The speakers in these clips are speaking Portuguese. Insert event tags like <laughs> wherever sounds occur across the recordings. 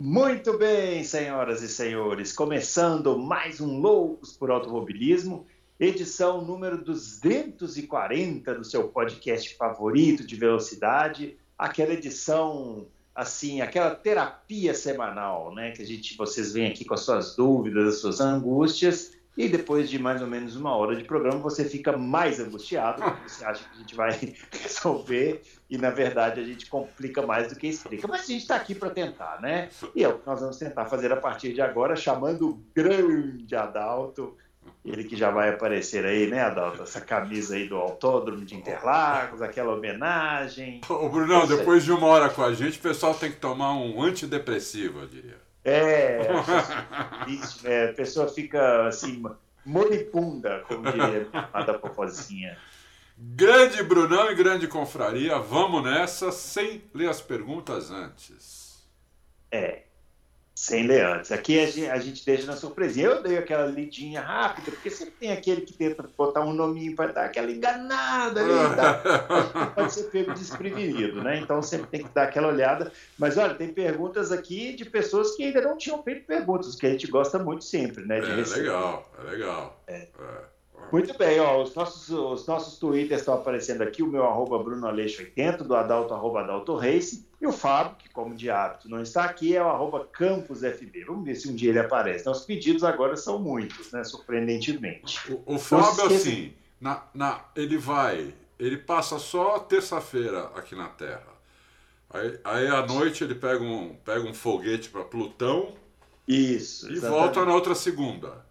Muito bem, senhoras e senhores, começando mais um Loucos por Automobilismo, edição número 240 do seu podcast favorito de velocidade, aquela edição assim, aquela terapia semanal, né, que a gente vocês vêm aqui com as suas dúvidas, as suas angústias e depois de mais ou menos uma hora de programa, você fica mais angustiado, porque você acha que a gente vai <laughs> resolver e, na verdade, a gente complica mais do que explica. Mas a gente está aqui para tentar, né? E é o que nós vamos tentar fazer a partir de agora, chamando o grande Adalto, ele que já vai aparecer aí, né, Adalto? Essa camisa aí do Autódromo de Interlagos, aquela homenagem. Ô, Brunão, depois de uma hora com a gente, o pessoal tem que tomar um antidepressivo, eu diria. É, <laughs> é, a pessoa fica assim, moribunda, como diria a da popozinha. Grande Brunão e grande confraria, vamos nessa sem ler as perguntas antes. É, sem ler antes. Aqui a gente, deixa na surpresinha. Eu dei aquela lidinha rápida, porque sempre tem aquele que tenta botar um nominho para dar aquela enganada ali. Dá, <laughs> pode ser pego desprevenido, né? Então sempre tem que dar aquela olhada. Mas olha, tem perguntas aqui de pessoas que ainda não tinham feito perguntas, que a gente gosta muito sempre, né? é legal, é legal. É. É. Muito bem, ó, os nossos, os nossos twitters estão aparecendo aqui, o meu arroba brunoaleixo80, do Adalto, arroba Adalto Race, e o Fábio, que como de hábito não está aqui, é o arroba campusfb. Vamos ver se um dia ele aparece. Então, os pedidos agora são muitos, né, surpreendentemente. O, o Fábio, assim, na, na, ele vai, ele passa só terça-feira aqui na Terra. Aí, aí à noite ele pega um, pega um foguete para Plutão Isso, e exatamente. volta na outra segunda.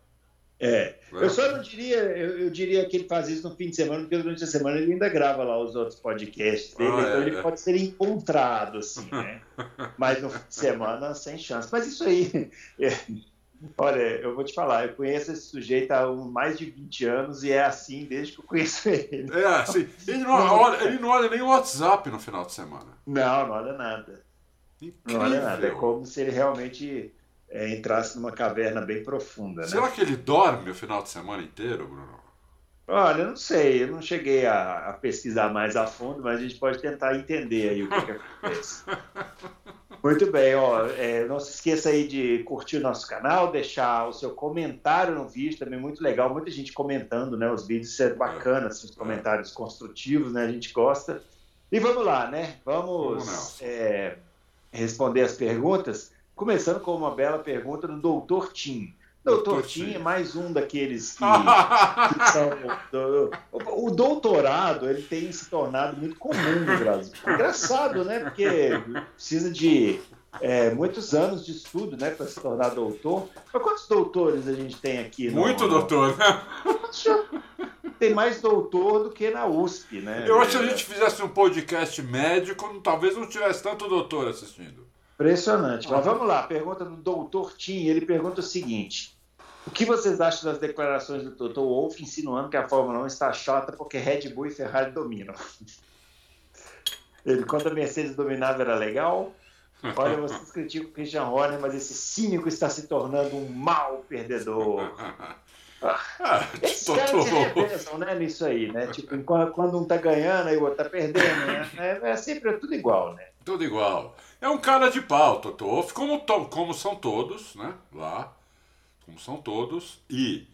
É. é. Eu só não diria, eu, eu, diria que ele faz isso no fim de semana, porque durante a semana ele ainda grava lá os outros podcasts dele, ah, então é, ele é. pode ser encontrado, assim, né? <laughs> Mas no fim de semana, sem chance. Mas isso aí. É, olha, eu vou te falar, eu conheço esse sujeito há mais de 20 anos e é assim desde que eu conheço ele. É, assim, <laughs> ele não, olha, ele não olha nem o WhatsApp no final de semana. Não, não olha nada. Incrível. Não olha nada. É como se ele realmente é, entrasse numa caverna bem profunda. Né? Será que ele dorme o final de semana inteiro, Bruno? Olha, eu não sei, eu não cheguei a, a pesquisar mais a fundo, mas a gente pode tentar entender aí o que, que acontece. <laughs> Muito bem, ó, é, não se esqueça aí de curtir o nosso canal, deixar o seu comentário no vídeo, também muito legal, muita gente comentando, né, os vídeos, isso é bacana, assim, os comentários construtivos, né, a gente gosta. E vamos lá, né, vamos, vamos é, responder as perguntas. Começando com uma bela pergunta do Doutor Tim. Doutor Tim é mais um daqueles que, que <laughs> são. Do, o, o, doutorado ele tem se tornado muito comum no Brasil. Engraçado, né? Porque precisa de é, muitos anos de estudo né, para se tornar doutor. Mas quantos doutores a gente tem aqui? No, Muito doutor, né? Tem mais doutor do que na USP, né? Eu acho que se a gente fizesse um podcast médico, talvez não tivesse tanto doutor assistindo. Impressionante. Mas vamos lá, pergunta do doutor Tim. Ele pergunta o seguinte: O que vocês acham das declarações do Toto Wolff insinuando que a Fórmula 1 está chata porque Red Bull e Ferrari dominam? Ele, quando a Mercedes dominava, era legal. Olha, vocês criticam o Christian Horner, mas esse cínico está se tornando um mau perdedor. Ah, esses caras se revezam né, nisso aí, né? <laughs> Tipo, quando um tá ganhando e o outro tá perdendo, né? <laughs> É, é sempre tudo igual, né? Tudo igual. É um cara de pau, Toto como, como são todos, né? Lá, como são todos. E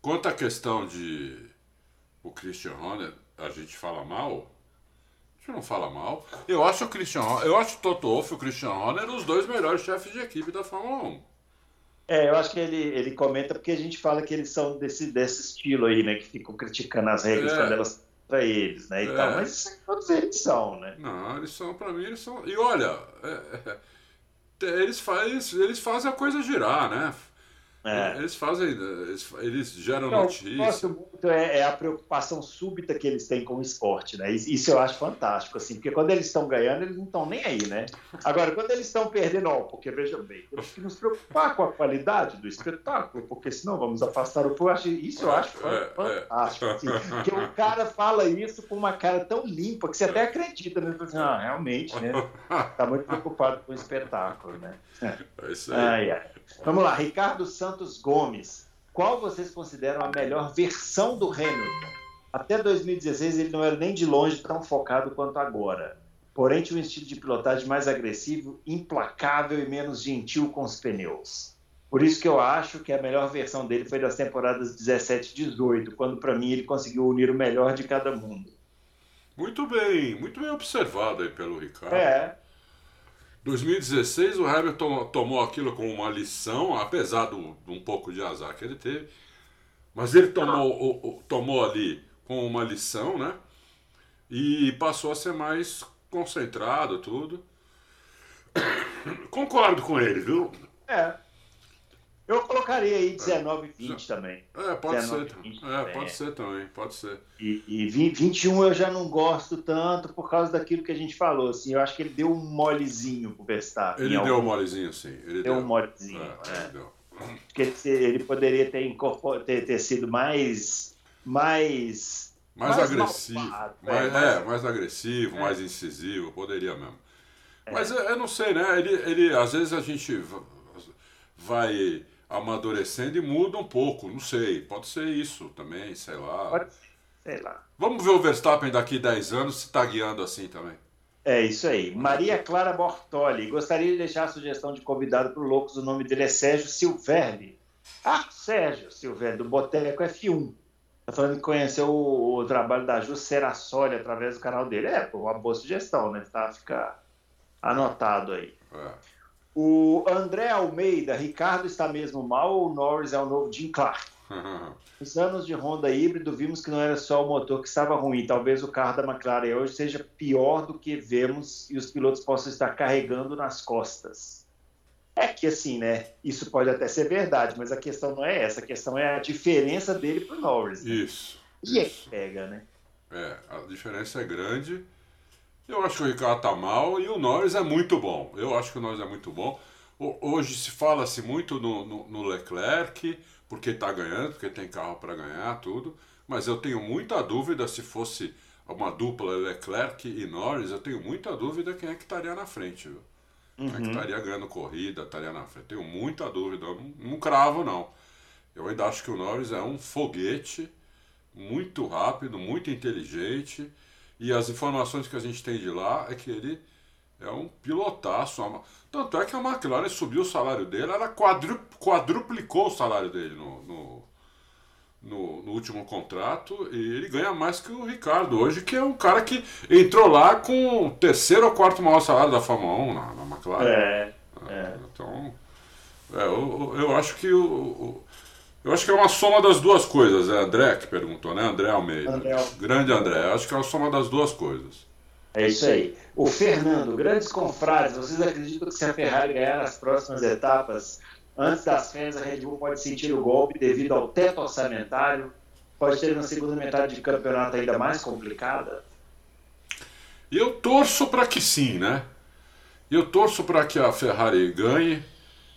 quanto à questão de o Christian Horner, a gente fala mal? A gente não fala mal. Eu acho o Christian eu acho o Toto Wolff e o Christian Horner os dois melhores chefes de equipe da Fórmula 1. É, eu acho que ele, ele comenta porque a gente fala que eles são desse, desse estilo aí, né? Que ficam criticando as regras é. quando elas para eles, né? E é. tal, mas todos eles são, né? Não, eles são, para mim, eles são. E olha, é, é, eles, faz, eles fazem a coisa girar, né? É. Eles fazem, eles, eles geram então, notícia. muito é, é, a preocupação súbita que eles têm com o esporte, né? Isso eu acho fantástico, assim, porque quando eles estão ganhando, eles não estão nem aí, né? Agora, quando eles estão perdendo, ó, porque veja bem, temos que nos preocupar com a qualidade do espetáculo, porque senão vamos afastar o povo. Isso eu acho é, é. fantástico, assim, que o cara fala isso com uma cara tão limpa que você até acredita, né? Assim, ah, realmente, né? Tá muito preocupado com o espetáculo, né? É isso aí. Ai, ai. Vamos lá, Ricardo Santos Gomes. Qual vocês consideram a melhor versão do Hamilton? Até 2016 ele não era nem de longe tão focado quanto agora. porém tinha um estilo de pilotagem mais agressivo, implacável e menos gentil com os pneus. Por isso que eu acho que a melhor versão dele foi das temporadas 17 e 18, quando para mim ele conseguiu unir o melhor de cada mundo. Muito bem, muito bem observado aí pelo Ricardo. É. 2016 o Hamilton tomou aquilo como uma lição, apesar de um pouco de azar que ele teve, mas ele tomou, o, o, tomou ali com uma lição, né? E passou a ser mais concentrado, tudo. <coughs> Concordo com ele, viu? É. Eu colocaria aí 19 e 20 também. É, pode 19, ser. 20, é, pode ser também, pode ser. E, e 21 eu já não gosto tanto por causa daquilo que a gente falou. Assim, eu acho que ele deu um molezinho pro Verstappen. Ele deu um molezinho, sim. Ele deu, deu um molezinho. É, é. Ele deu. Porque ele, ele poderia ter, ter, ter sido mais. mais mais, mais agressivo, malvado, mais, é, mais... É, mais agressivo, é. mais incisivo, poderia mesmo. É. Mas eu, eu, não sei, né? Ele, ele, às vezes a gente vai amadurecendo e muda um pouco, não sei. Pode ser isso também, sei lá. Pode sei lá. Vamos ver o Verstappen daqui 10 anos se está guiando assim também. É isso aí. Maria Clara Bortoli. Gostaria de deixar a sugestão de convidado para o Loucos. O nome dele é Sérgio Silverli. Ah, Sérgio Silverli, do Boteco F1. Está falando que conheceu o, o, trabalho da Ju Serassoli através do canal dele. É, pô, uma boa sugestão, né? Tá, fica anotado aí. É. O André Almeida, Ricardo está mesmo mal ou o Norris é o novo Jim Clark? <laughs> Nos anos de Honda híbrido, vimos que não era só o motor que estava ruim. Talvez o carro da McLaren hoje seja pior do que vemos e os pilotos possam estar carregando nas costas. É que assim, né? Isso pode até ser verdade, mas a questão não é essa. A questão é a diferença dele para o Norris. Né? Isso. E é que pega, né? É, a diferença é grande. Eu acho que o Ricardo tá mal e o Norris é muito bom. Eu acho que o Norris é muito bom. Hoje se fala-se muito no, no, no, Leclerc, porque está ganhando, porque tem carro para ganhar, tudo. Mas eu tenho muita dúvida se fosse uma dupla Leclerc e Norris, eu tenho muita dúvida quem é que estaria na frente, viu? Quem é que uhum. estaria ganhando corrida, estaria na frente. Tenho muita dúvida, eu não, não cravo não. Eu ainda acho que o Norris é um foguete muito rápido, muito inteligente e as informações que a gente tem de lá é que ele é um pilotaço. Tanto é que a McLaren subiu o salário dele, ela quadru, quadruplicou o salário dele no, no, no, no, último contrato e ele ganha mais que o Ricardo hoje, que é um cara que entrou lá com o terceiro ou quarto maior salário da Fórmula 1 na, na McLaren. É, é. Então, é, eu, eu acho que o, eu acho que é uma soma das duas coisas. É André que perguntou, né? André Almeida. André. Grande André. Acho que é uma soma das duas coisas. É isso aí. O Fernando, grandes confrades, vocês acreditam que se a Ferrari ganhar nas próximas etapas, antes das férias, a Red Bull pode sentir o golpe devido ao teto orçamentário? Pode ter uma segunda metade de campeonato ainda mais complicada? Eu torço para que sim, né? Eu torço para que a Ferrari ganhe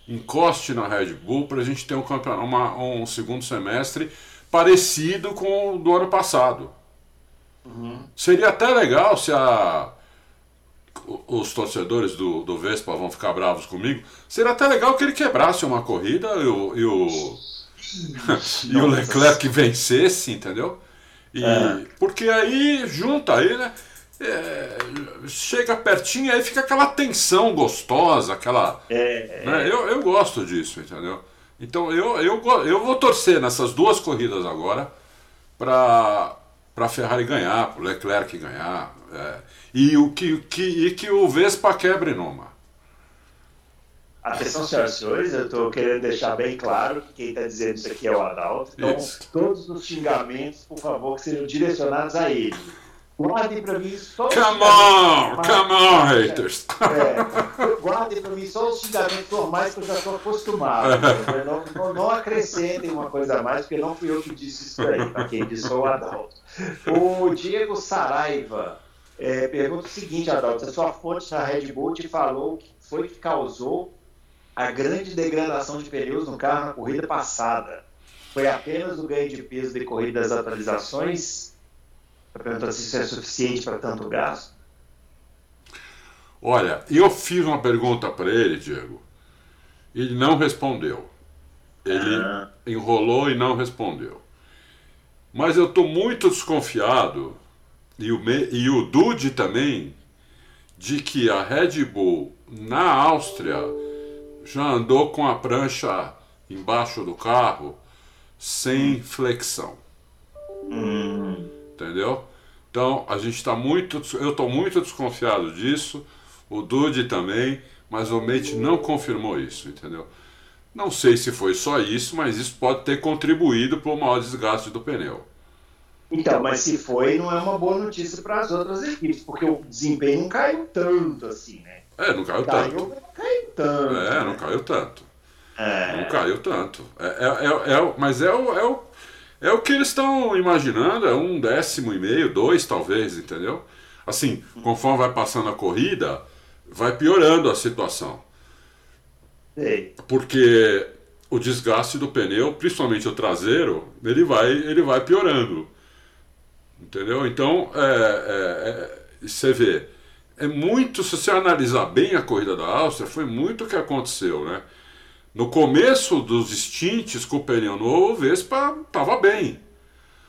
encoste na Red Bull para a gente ter um, uma, um segundo semestre parecido com o do ano passado. Uhum. Seria até legal se a, os torcedores do, do Vespa vão ficar bravos comigo. Seria até legal que ele quebrasse uma corrida e o, e o, <laughs> e o Leclerc vencesse, entendeu? E, é. Porque aí junta aí, né? É, chega pertinho aí fica aquela tensão gostosa, aquela. É, né? eu, eu gosto disso, entendeu? Então eu, eu, eu vou torcer nessas duas corridas agora para para Ferrari ganhar, para o Leclerc ganhar. É, e, o que, que, e que o Vespa quebre numa. Atenção, senhoras e senhores, eu estou querendo deixar bem claro que quem está dizendo isso aqui é o Adalto. Então, isso. todos os xingamentos, por favor, que sejam direcionados a ele. Guardem para mim só Come on, come on, haters. É, guardem para mim só os xingamentos normais que eu já estou acostumado. Não, não, não, acrescentem uma coisa a mais, porque não fui eu que disse isso aí, para quem disse foi o Adalto. O Diego Saraiva é, pergunta o seguinte, Adalto, a sua fonte na Red Bull te falou que foi que causou a grande degradação de pneus no carro na corrida passada. Foi apenas o ganho de peso decorrido das atualizações? Perguntar se isso é suficiente para tanto gasto. Olha, eu fiz uma pergunta para ele, Diego. Ele não respondeu. Ele ah. enrolou e não respondeu. Mas eu estou muito desconfiado, e o, e o Dude também, de que a Red Bull na Áustria já andou com a prancha embaixo do carro sem flexão. Hum. Entendeu? Então a gente está muito. Eu estou muito desconfiado disso, o Dude também, mas o Mate não confirmou isso, entendeu? Não sei se foi só isso, mas isso pode ter contribuído para o maior desgaste do pneu. Então, mas se foi, não é uma boa notícia para as outras equipes, porque o desempenho não caiu tanto assim, né? É, não caiu, Caiu, tanto. não caiu tanto. É, né? não caiu tanto. É. Não caiu tanto. É, é, é, é mas é o, é, o, é o que eles estão imaginando, é um décimo e meio, dois talvez, entendeu? Assim, conforme vai passando a corrida, vai piorando a situação. Porque o desgaste do pneu, principalmente o traseiro, ele vai, ele vai piorando. Entendeu? Então, é, é, é, você vê, é muito, se você analisar bem a corrida da Áustria, foi muito o que aconteceu, né? No começo dos stints com o pneu novo, o Vespa estava bem.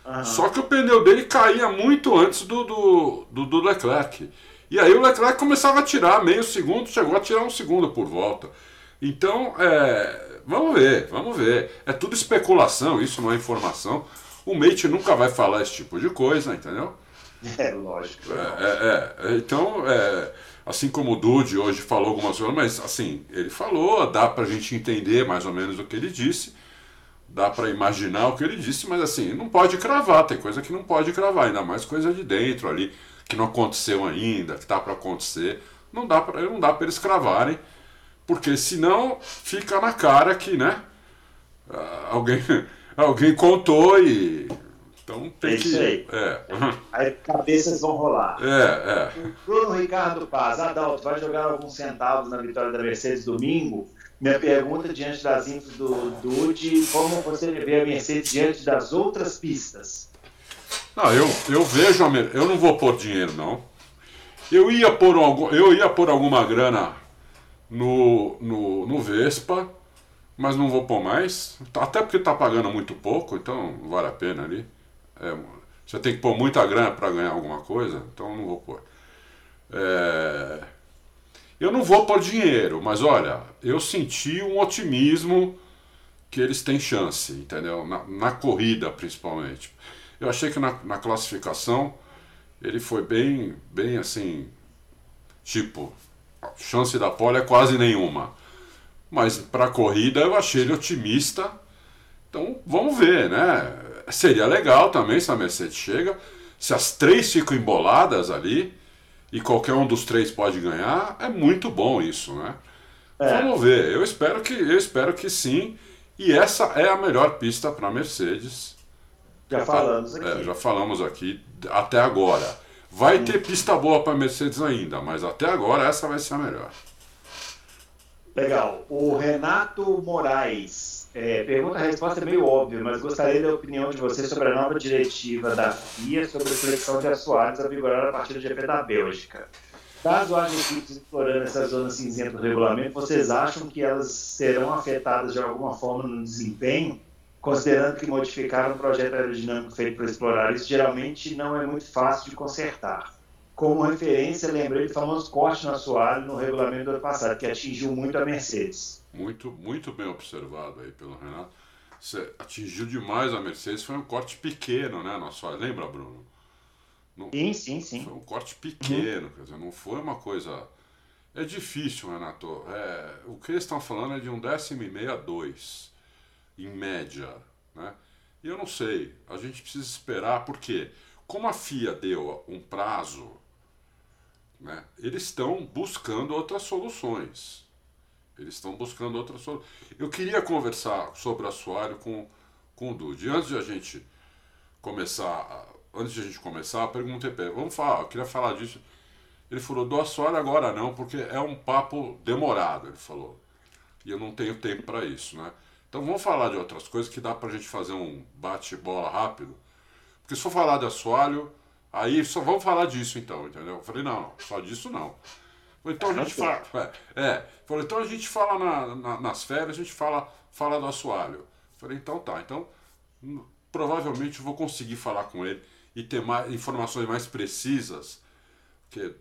Aham. Só que o pneu dele caía muito antes do, do, do, do Leclerc. E aí o Leclerc começava a tirar meio segundo, chegou a tirar um segundo por volta. Então, é, vamos ver, vamos ver. É tudo especulação, isso não é informação. O Mate nunca vai falar esse tipo de coisa, entendeu? É, lógico. É, é, é, então, é, assim como o Dude hoje falou algumas coisas, mas assim, ele falou, dá pra gente entender mais ou menos o que ele disse, dá pra imaginar o que ele disse, mas assim, não pode cravar, tem coisa que não pode cravar, ainda mais coisa de dentro ali, que não aconteceu ainda, que tá pra acontecer, não dá pra, não dá pra eles cravarem, porque senão fica na cara que, né, alguém, <laughs> alguém contou e... Então tem É que... aí. É, Aí cabeças vão rolar. é, é. Bruno Ricardo Paz, Adalto, vai jogar alguns centavos na vitória da Mercedes domingo? Minha pergunta diante das infos do Dude, como você vê a Mercedes diante das outras pistas? Não, eu, eu vejo a Mer- eu não vou pôr dinheiro não. Eu ia pôr algum, eu ia pôr alguma grana no, no, no Vespa, mas não vou pôr mais. Até porque tá pagando muito pouco, então vale a pena ali. É, você tem que pôr muita grana para ganhar alguma coisa, então eu não vou pôr. É, eu não vou pôr dinheiro, mas olha, eu senti um otimismo que eles têm chance, entendeu? Na, na corrida, principalmente. Eu achei que na, na classificação ele foi bem, bem assim, tipo, a chance da pole é quase nenhuma. Mas para a corrida eu achei ele otimista. Então vamos ver, né? Seria legal também se a Mercedes chega, se as três ficam emboladas ali e qualquer um dos três pode ganhar, é muito bom isso, né? É. Vamos ver. Eu espero que eu espero que sim. E essa é a melhor pista para Mercedes. Já falamos aqui. É, já falamos aqui até agora. Vai ter pista boa para Mercedes ainda, mas até agora essa vai ser a melhor. Legal. O Renato Moraes. É, pergunta, a resposta é meio óbvia, mas gostaria da opinião de você sobre a nova diretiva da FIA sobre a seleção de assoalhos a vigorar a partir do GP da Bélgica. Caso haja equipes explorando essa zona cinzenta do regulamento, vocês acham que elas serão afetadas de alguma forma no desempenho? Considerando que modificar um projeto aerodinâmico feito para explorar isso geralmente não é muito fácil de consertar. Como referência, lembrei do famoso corte no assoalho no regulamento do ano passado, que atingiu muito a Mercedes. Muito, muito bem observado aí pelo Renato. Você atingiu demais a Mercedes, foi um corte pequeno, né, no assoalho. Lembra, Bruno? Não- Sim, sim, sim. Foi um corte pequeno, quer dizer, não foi uma coisa. É difícil, Renato. É, o que eles estão falando é de um décimo e meio a dois, em média, né? E eu não sei, a gente precisa esperar, porque como a FIA deu um prazo, né, eles estão buscando outras soluções. Eles estão buscando outras soluções. Eu queria conversar sobre assoalho com, com o Dude. Antes de a gente começar, a- antes de a gente começar, perguntei para ele, vamos falar, eu queria falar disso. Ele falou, do assoalho agora não, porque é um papo demorado, ele falou. E eu não tenho tempo para isso, né? Então vamos falar de outras coisas que dá pra gente fazer um bate-bola rápido. Porque se for falar de assoalho, aí só vamos falar disso então, entendeu? Eu falei, não, não, só disso não. Falei, Então a gente fala. É, é. Falei, então a gente fala na- na- nas férias, a gente fala, fala do assoalho. Falei, então tá. Então, hum, provavelmente eu vou conseguir falar com ele e ter mais informações mais precisas. Porque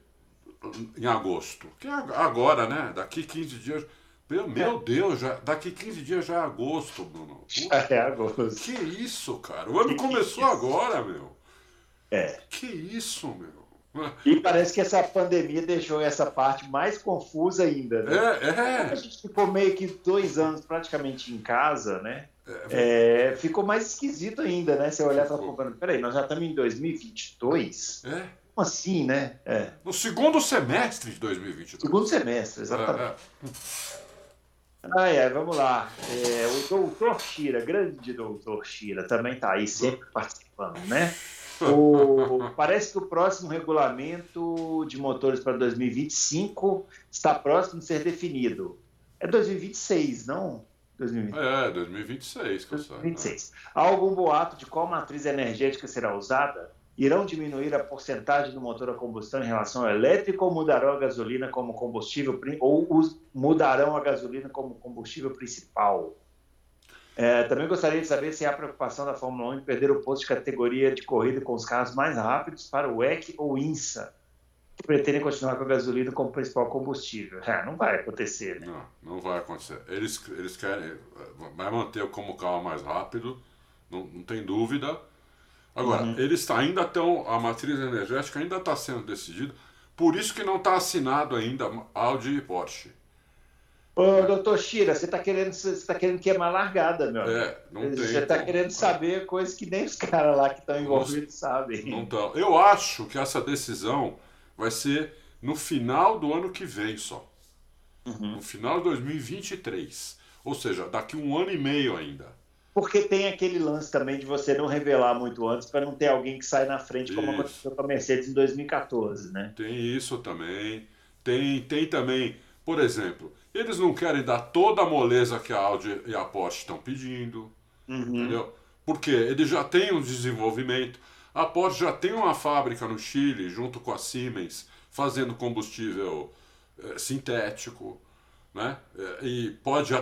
em agosto. Que é agora, né? Daqui 15 dias. Meu, meu Deus, já, daqui 15 dias já é agosto, Bruno. Já <laughs> é agosto. Que isso, cara? O ano começou agora, meu. É. Que isso, meu. E parece que essa pandemia deixou essa parte mais confusa ainda, né? É, é. A gente ficou meio que dois anos praticamente em casa, né? É, É, ficou mais esquisito ainda, né? Você olhar e falar, peraí, nós já estamos em 2022? é. Como assim, né? É. No segundo semestre de 2022. Segundo semestre, exatamente. É, Ai, ai, vamos lá. É, o doutor Shira, grande doutor Shira, também está aí sempre participando, né? O- <laughs> parece que o próximo regulamento de motores para 2025 está próximo de ser definido. É 2026, não? 2026. é, é, 2026 que eu saiba. 2026. Há algum boato de qual matriz energética será usada? Irão diminuir a porcentagem do motor a combustão em relação ao elétrico ou mudarão a gasolina como combustível ou mudarão a gasolina como combustível principal? É, também gostaria de saber se há preocupação da Fórmula 1 em perder o posto de categoria de corrida com os carros mais rápidos para o WEC ou INSA, que pretendem continuar com a gasolina como principal combustível. É, não vai acontecer, né? Não, não vai acontecer. Eles, eles querem. Vai manter como carro mais rápido, não, não tem dúvida. Agora, Uhum. eles tá- ainda estão. A matriz energética ainda está sendo decidida. Por isso que não está assinado ainda Audi e Porsche. Ô, doutor Shira, você está querendo, você tá querendo queimar largada, meu. É, não tem. Você está como. querendo saber coisas que nem os caras lá que estão envolvidos sabem. Não tão. Eu acho que essa decisão vai ser no final do ano que vem só. Uhum. No final de 2023. Ou seja, daqui um ano e meio ainda. Porque tem aquele lance também de você não revelar muito antes para não ter alguém que sai na frente, como Isso. aconteceu com a Mercedes em 2014, né? Tem isso também. Tem, tem também, por exemplo, eles não querem dar toda a moleza que a Audi e a Porsche estão pedindo, Uhum. entendeu? Porque eles já têm um desenvolvimento. A Porsche já tem uma fábrica no Chile, junto com a Siemens, fazendo combustível eh, sintético, né? Eh, E pode a-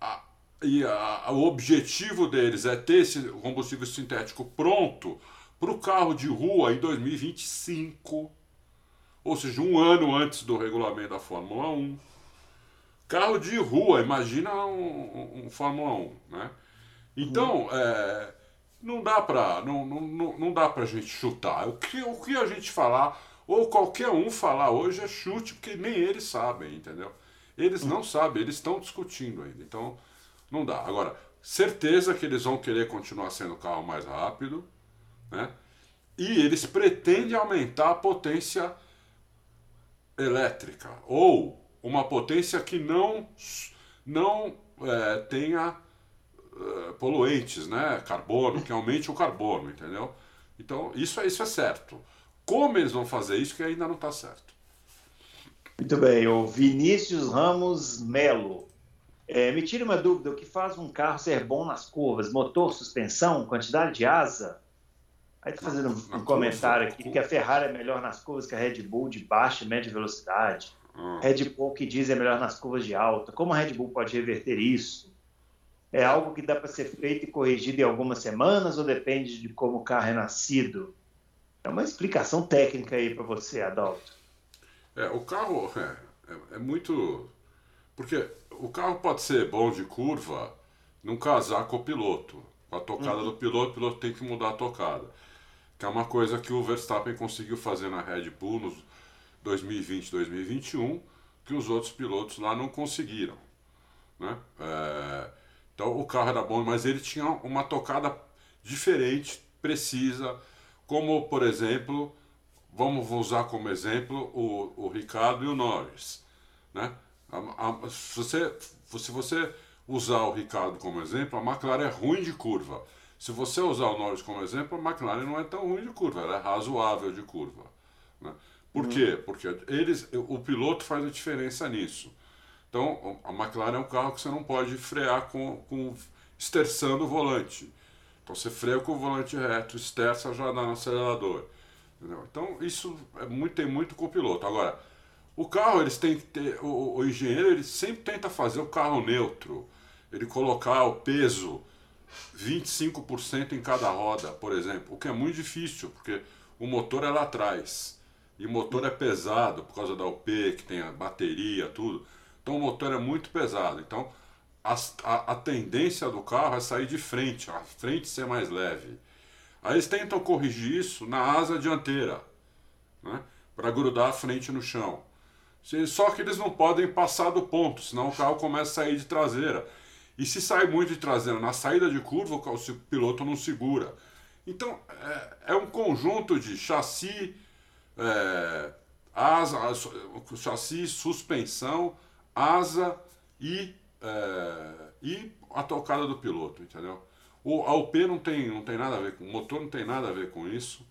a- a- e a- o objetivo deles é ter esse combustível sintético pronto para o carro de rua em 2025, ou seja, um ano antes do regulamento da Fórmula 1. Carro de rua, imagina um, um- Fórmula 1, né? Então, é, não dá para não, não, não não dá pra gente chutar. O que, o que a gente falar, ou qualquer um falar hoje é chute, porque nem eles sabem, entendeu? Eles não sabem, eles estão discutindo ainda. Então, não dá. Agora, certeza que eles vão querer continuar sendo o carro mais rápido, né? E eles pretendem aumentar a potência elétrica ou uma potência que não não é, tenha é, poluentes, né? Carbono, que aumente o carbono, entendeu? Então isso é isso é certo. Como eles vão fazer isso que ainda não está certo. Muito bem, o Vinícius Ramos Melo. É, me tira uma dúvida, o que faz um carro ser bom nas curvas? Motor, suspensão, quantidade de asa? Aí tá fazendo um, curva, comentário aqui que a Ferrari é melhor nas curvas que a Red Bull de baixa e média velocidade. Ah, Red Bull que diz é melhor nas curvas de alta. Como a Red Bull pode reverter isso? É algo que dá para ser feito e corrigido em algumas semanas ou depende de como o carro é nascido? É uma explicação técnica aí para você, Adalto. É, o carro é, é, é muito. Porque o carro pode ser bom de curva não casar com o piloto. Com a tocada do piloto, o piloto tem que mudar a tocada. Que é uma coisa que o Verstappen conseguiu fazer na Red Bull nos 2020, 2021, que os outros pilotos lá não conseguiram. Né? É, então o carro era bom, mas ele tinha uma tocada diferente, precisa, como por exemplo, vamos usar como exemplo o, o Ricardo e o Norris. Né? A- a- se, você, se você usar o Ricardo como exemplo, a McLaren é ruim de curva. Se você usar o Norris como exemplo, a McLaren não é tão ruim de curva, ela é razoável de curva. Né? Por quê? Porque eles, o piloto faz a diferença nisso. Então, a McLaren é um carro que você não pode frear com, com esterçando o volante. Então, você freia com o volante reto, esterça, já dá no acelerador. Entendeu? Então, isso é muito, tem muito com o piloto. Agora, o carro, eles têm que ter. O, o engenheiro, ele sempre tenta fazer o carro neutro. Ele colocar o peso 25% em cada roda, por exemplo. O que é muito difícil, porque o motor é lá atrás. E motor é pesado por causa da UP, que tem a bateria, tudo. Então o motor é muito pesado. Então a, a, a tendência do carro é sair de frente, a frente ser mais leve. Aí eles tentam corrigir isso na asa dianteira, né? para grudar a frente no chão. Só que eles não podem passar do ponto, senão o carro começa a sair de traseira. E se sai muito de traseira na saída de curva, o piloto não segura. Então é, é um conjunto de chassi, é, asa, chassi, suspensão, asa e, é, e a tocada do piloto, entendeu? O, a não tem, não tem nada a ver com o motor, não tem nada a ver com isso,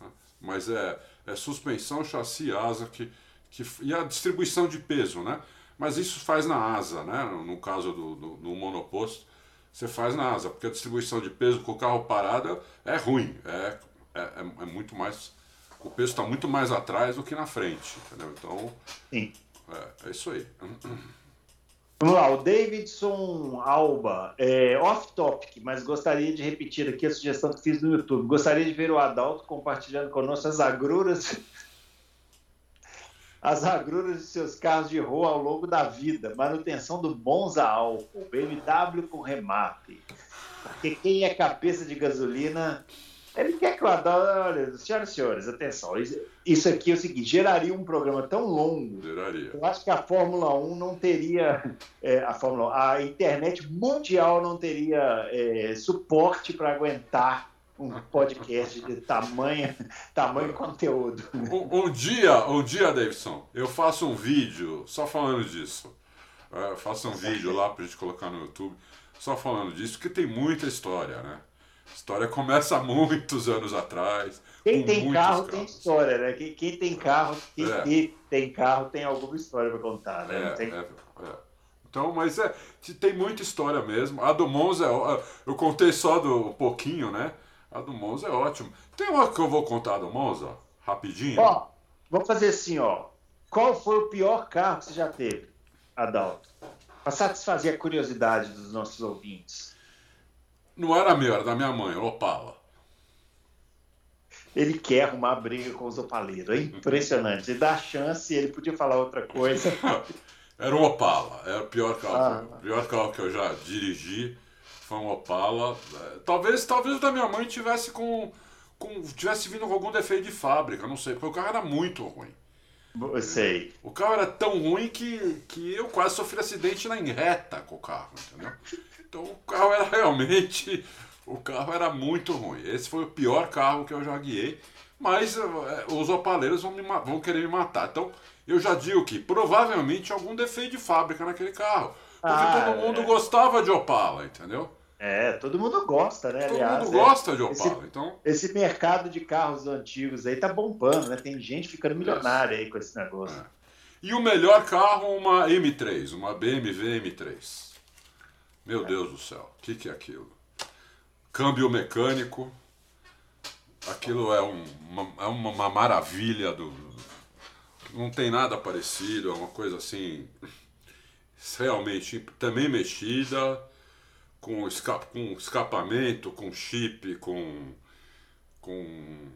né? mas é, é suspensão, chassi, asa que, que, e a distribuição de peso, né? Mas isso faz na asa, né? No caso do, do, do monoposto, você faz na asa, porque a distribuição de peso com o carro parado é ruim, é, é, é muito mais. O peso está muito mais atrás do que na frente, entendeu? Então, Sim. É, é isso aí. <clears throat> Vamos lá, o Davidson Alba, é, off-topic, mas gostaria de repetir aqui a sugestão que fiz no YouTube. Gostaria de ver o Adalto compartilhando conosco as agruras <laughs> as agruras de seus carros de rua ao longo da vida, manutenção do Bonza álcool, BMW com remate. Porque quem é cabeça de gasolina, ele quer que eu adore. Olha, senhoras e senhores, atenção. Isso aqui é o seguinte: geraria um programa tão longo. Geraria. Eu acho que a Fórmula 1 não teria. É, a Fórmula 1, a internet mundial não teria é, suporte para aguentar um podcast de tamanho, tamanho conteúdo. Um, um, dia, um dia, Davidson, eu faço um vídeo só falando disso. É, faço um vídeo lá pra gente colocar no YouTube, só falando disso, porque tem muita história, né? História começa há <laughs> muitos anos atrás. Quem tem carro carros. tem história, né? Quem, quem tem carro, quem, é. tem carro tem alguma história para contar, né? É, tem... é, é. Então, mas é, tem muita história mesmo. A do Monza, eu contei só do um pouquinho, né? A do Monza é ótimo. Tem uma que eu vou contar do Monza, rapidinho. Ó, vamos fazer assim, ó. Qual foi o pior carro que você já teve, Adalto? Para satisfazer a curiosidade dos nossos ouvintes. Não era meu, era da minha mãe, Opala. Ele quer arrumar briga com os opaleiros. É impressionante. Ele dá chance, ele podia falar outra coisa. <laughs> era um Opala. Era o pior carro, ah. o pior carro que eu já dirigi foi um Opala. É, talvez, talvez o da minha mãe tivesse com, com tivesse vindo com algum defeito de fábrica, não sei, porque o carro era muito ruim. Eu sei. O carro era tão ruim que, que eu quase sofri acidente na reta com o carro, entendeu? Então o carro era <laughs> realmente. O carro era muito ruim. Esse foi o pior carro que eu já guiei. Mas é, os opaleiros vão, me, vão querer me matar. Então eu já digo que provavelmente algum defeito de fábrica naquele carro. Porque ah, todo mundo é. gostava de Opala, entendeu? É, todo mundo gosta, né? Todo Aliás, mundo gosta de Opala, esse, então... Esse mercado de carros antigos aí tá bombando, né? Tem gente ficando milionária aí com esse negócio. É. E o melhor carro, uma M3, uma BMW M3. Meu é. Deus do céu, o que, que é aquilo? Câmbio mecânico, aquilo é, um, uma, é uma maravilha do... Não tem nada parecido, é uma coisa assim... Realmente também mexida com, escap com escapamento, com chip, com, com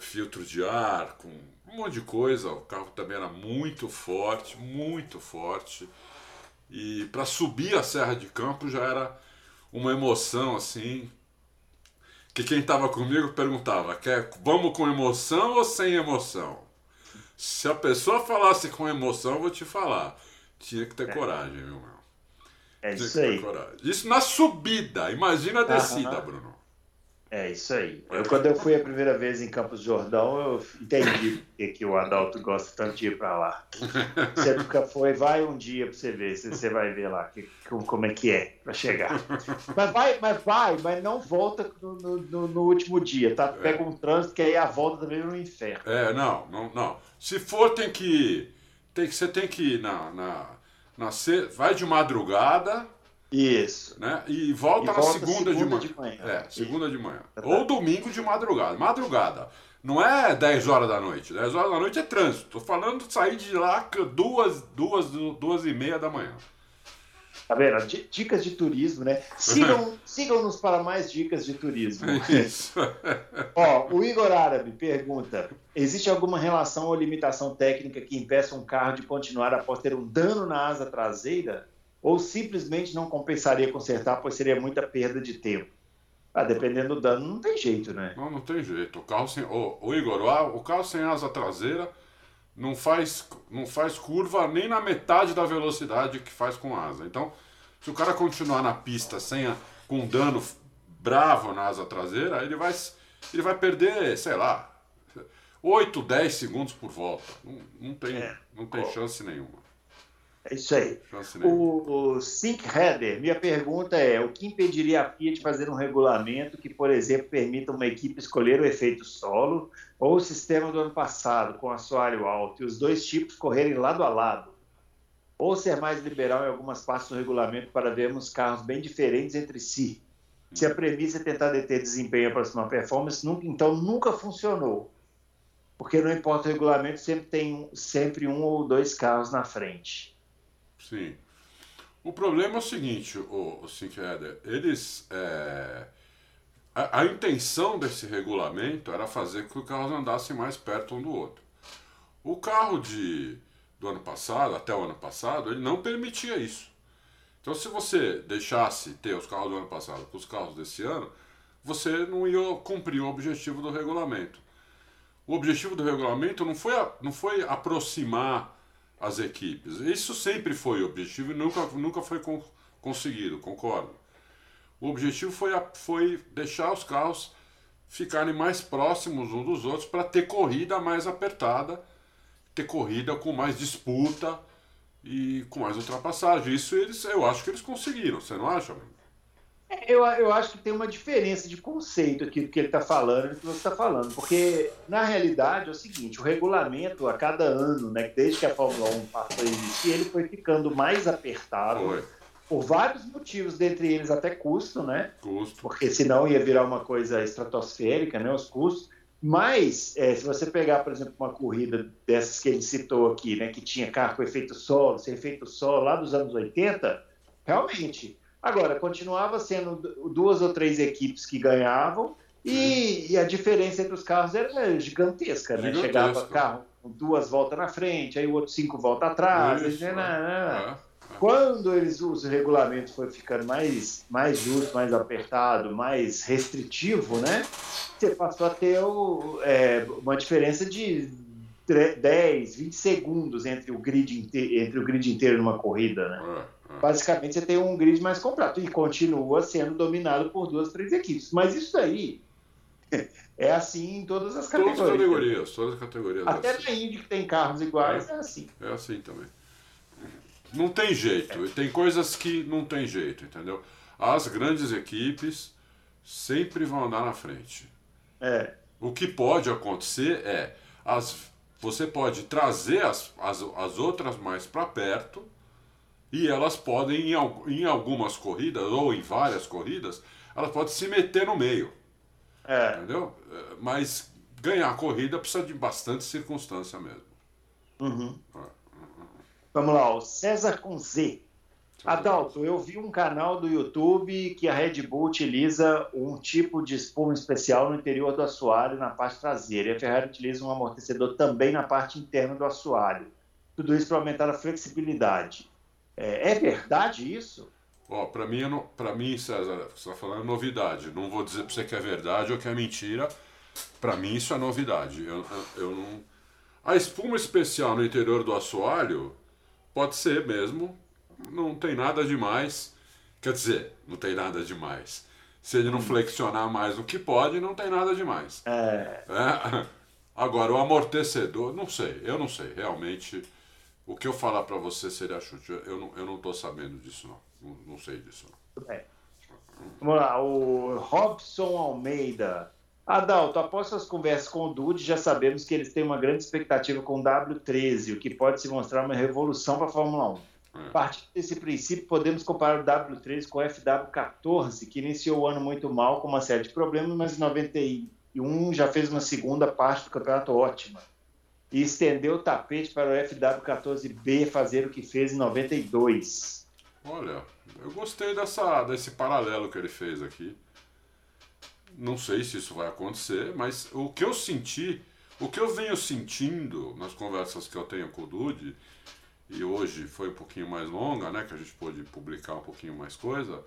filtro de ar, com um monte de coisa. O carro também era muito forte, muito forte. E para subir a Serra de Campos já era uma emoção assim. Que quem estava comigo perguntava: quer, vamos com emoção ou sem emoção? Se a pessoa falasse com emoção, eu vou te falar. Tinha que ter é. coragem, viu, meu? É isso aí. Isso na subida. Imagina a descida, Bruno. É isso aí. Eu, quando eu fui a primeira vez em Campos do Jordão, eu entendi que, que o Adalto gosta tanto de ir para lá. Você <laughs> nunca foi, vai um dia para você ver, você vai ver lá que, como é que é para chegar. Mas vai, mas vai, mas não volta no, no, no último dia, tá? Pega um trânsito que aí a volta também é um inferno. É, não, não, não. Se for, tem que. Tem que você tem que ir na, na Nascer, vai de madrugada. Isso. Né? E volta e na volta segunda, segunda, de manhã. De manhã. É, segunda Isso. de manhã. Ou domingo de madrugada. Madrugada. Não é 10 horas da noite. 10 horas da noite é trânsito. Tô falando de sair de lá duas, duas, duas e meia da manhã. Tá vendo? Dicas de turismo, né? <laughs> Sigam, sigam-nos para mais dicas de turismo. Isso. <laughs> Ó, o Igor Árabe pergunta: existe alguma relação ou limitação técnica que impeça um carro de continuar após ter um dano na asa traseira? Ou simplesmente não compensaria consertar, pois seria muita perda de tempo? Ah, dependendo do dano, não tem jeito, né? Não, não tem jeito. O carro sem. O, o Igor, o carro sem asa traseira não faz, não faz curva nem na metade da velocidade que faz com asa. Então, se o cara continuar na pista sem a, com dano bravo na asa traseira, ele vai, ele vai perder, sei lá, 8, 10 segundos por volta. Não, não tem, é. não tem chance nenhuma. É isso aí. O, o Sync Header, minha pergunta é: o que impediria a FIA de fazer um regulamento que, por exemplo, permita uma equipe escolher o efeito solo ou o sistema do ano passado, com assoalho alto, e os dois tipos correrem lado a lado? Ou ser mais liberal em algumas partes do regulamento para vermos carros bem diferentes entre si? Se a premissa é tentar deter desempenho e aproximar performance, nunca, então nunca funcionou. Porque não importa o regulamento, sempre tem sempre um ou dois carros na frente. Sim. O problema é o seguinte, o, o Sinkheder, eles. É, a, a, intenção desse regulamento era fazer com que os carros andassem mais perto um do outro. O carro de, do ano passado, até o ano passado, ele não permitia isso. Então, se você deixasse ter os carros do ano passado com os carros desse ano, você não ia cumprir o objetivo do regulamento. O objetivo do regulamento não foi, não foi aproximar as equipes. Isso sempre foi o objetivo e nunca, nunca foi con conseguido, concordo. O objetivo foi, a, foi deixar os carros ficarem mais próximos uns dos outros para ter corrida mais apertada, ter corrida com mais disputa e com mais ultrapassagem. Isso eles, eu acho que eles conseguiram, você não acha? Eu, eu acho que tem uma diferença de conceito aqui do que ele está falando e do que você está falando, porque na realidade é o seguinte: o regulamento a cada ano, né, desde que a Fórmula 1 passou a existir, ele foi ficando mais apertado. Foi. Por vários motivos, dentre eles até custo, né? Custo. Porque senão ia virar uma coisa estratosférica, né? Os custos. Mas, é, se você pegar, por exemplo, uma corrida dessas que ele citou aqui, né? Que tinha carro com efeito solo, sem efeito solo, lá dos anos 80, realmente Agora, continuava sendo duas ou três equipes que ganhavam e, e a diferença entre os carros era gigantesca, né? Chegava carro com duas voltas na frente, aí o outro cinco voltas atrás. Isso, né? É. É. Quando eles, os regulamentos foram ficando mais, mais justo, mais apertado, mais restritivo, né? Você passou a ter o, é, uma diferença de 10, 20 segundos entre o grid, entre o grid inteiro numa corrida, né? Basicamente, você tem um grid mais completo e continua sendo dominado por duas, três equipes. Mas isso aí é assim em todas as categorias. Todas as categorias, todas as categorias. Até é assim. na Indy, que tem carros iguais, é, é assim. É assim também. Não tem jeito. Tem coisas que não tem jeito, entendeu? As grandes equipes sempre vão andar na frente. É. O que pode acontecer é as, você pode trazer as, as, as outras mais para perto e elas podem, em, algumas corridas, ou em várias corridas, elas podem se meter no meio. É. Entendeu? Mas ganhar a corrida precisa de bastante circunstância mesmo. Uhum. É. Vamos lá, o César com Z. Adalto, eu vi um canal do YouTube que a Red Bull utiliza um tipo de espuma especial no interior do assoalho, na parte traseira, e a Ferrari utiliza um amortecedor também na parte interna do assoalho. Tudo isso para aumentar a flexibilidade. É, é verdade isso? Ó, para mim, para mim, César, você está falando novidade. Não vou dizer para você que é verdade ou que é mentira. Para mim isso é novidade. Eu, eu, eu, não. A espuma especial no interior do assoalho pode ser mesmo. Não tem nada demais. Quer dizer, não tem nada demais. Se ele não hum. flexionar mais do que pode, não tem nada demais. É. é. Agora, o amortecedor, não sei, eu não sei. Realmente, o que eu falar para você seria chute. Eu não, eu não tô sabendo disso, não. Não, não sei disso, não. É. Vamos lá, o Robson Almeida. Adalto, após suas conversas com o Dude, já sabemos que eles têm uma grande expectativa com o W13, o que pode se mostrar uma revolução para a Fórmula 1. É. A partir desse princípio, podemos comparar o W13 com o FW14, que iniciou o ano muito mal, com uma série de problemas, mas em 91 já fez uma segunda parte do campeonato ótima e estendeu o tapete para o FW14B fazer o que fez em 92. Olha, eu gostei dessa, desse paralelo que ele fez aqui. Não sei se isso vai acontecer, mas o que eu senti, o que eu venho sentindo nas conversas que eu tenho com o Dude, e hoje foi um pouquinho mais longa, né, que a gente pôde publicar um pouquinho mais coisa,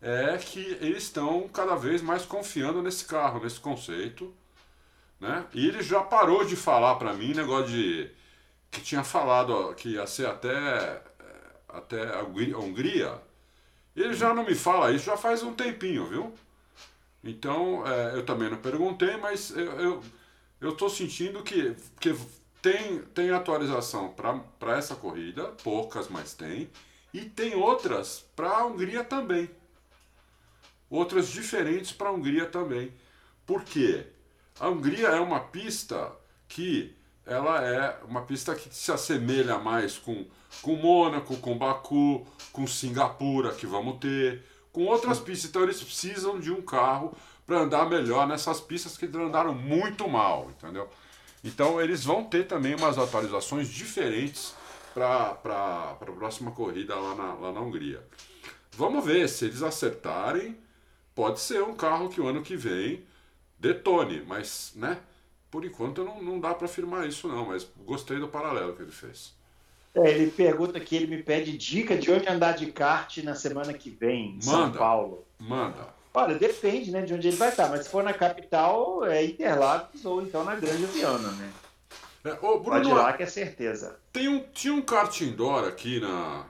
é que eles estão cada vez mais confiando nesse carro, nesse conceito, né? E ele já parou de falar para mim negócio de que tinha falado que ia ser até até a Hungria. Ele já não me fala isso já faz um tempinho, viu? Então, é, eu também não perguntei, mas eu, eu, estou sentindo que, que tem, tem atualização para essa corrida, poucas, mas tem, e tem outras para a Hungria também. Outras diferentes para a Hungria também. Por quê? A Hungria é uma pista que ela é uma pista que se assemelha mais com, com Mônaco, com Baku, com Singapura, que vamos ter, com outras pistas. Então eles precisam de um carro para andar melhor nessas pistas que andaram muito mal, entendeu? Então eles vão ter também umas atualizações diferentes para a próxima corrida lá na, lá na Hungria. Vamos ver se eles acertarem. Pode ser um carro que o ano que vem detone, mas, né? Por enquanto não, não dá para afirmar isso não, mas gostei do paralelo que ele fez. É, ele pergunta que ele me pede dica de onde andar de kart na semana que vem, em manda, São Paulo. Manda. Olha, depende né, de onde ele vai estar, mas se for na capital, é Interlagos ou então na Grande Viana, né? É, ô, Bruno, Pode ir lá que é certeza. Tem um, tinha um kart indoor aqui na.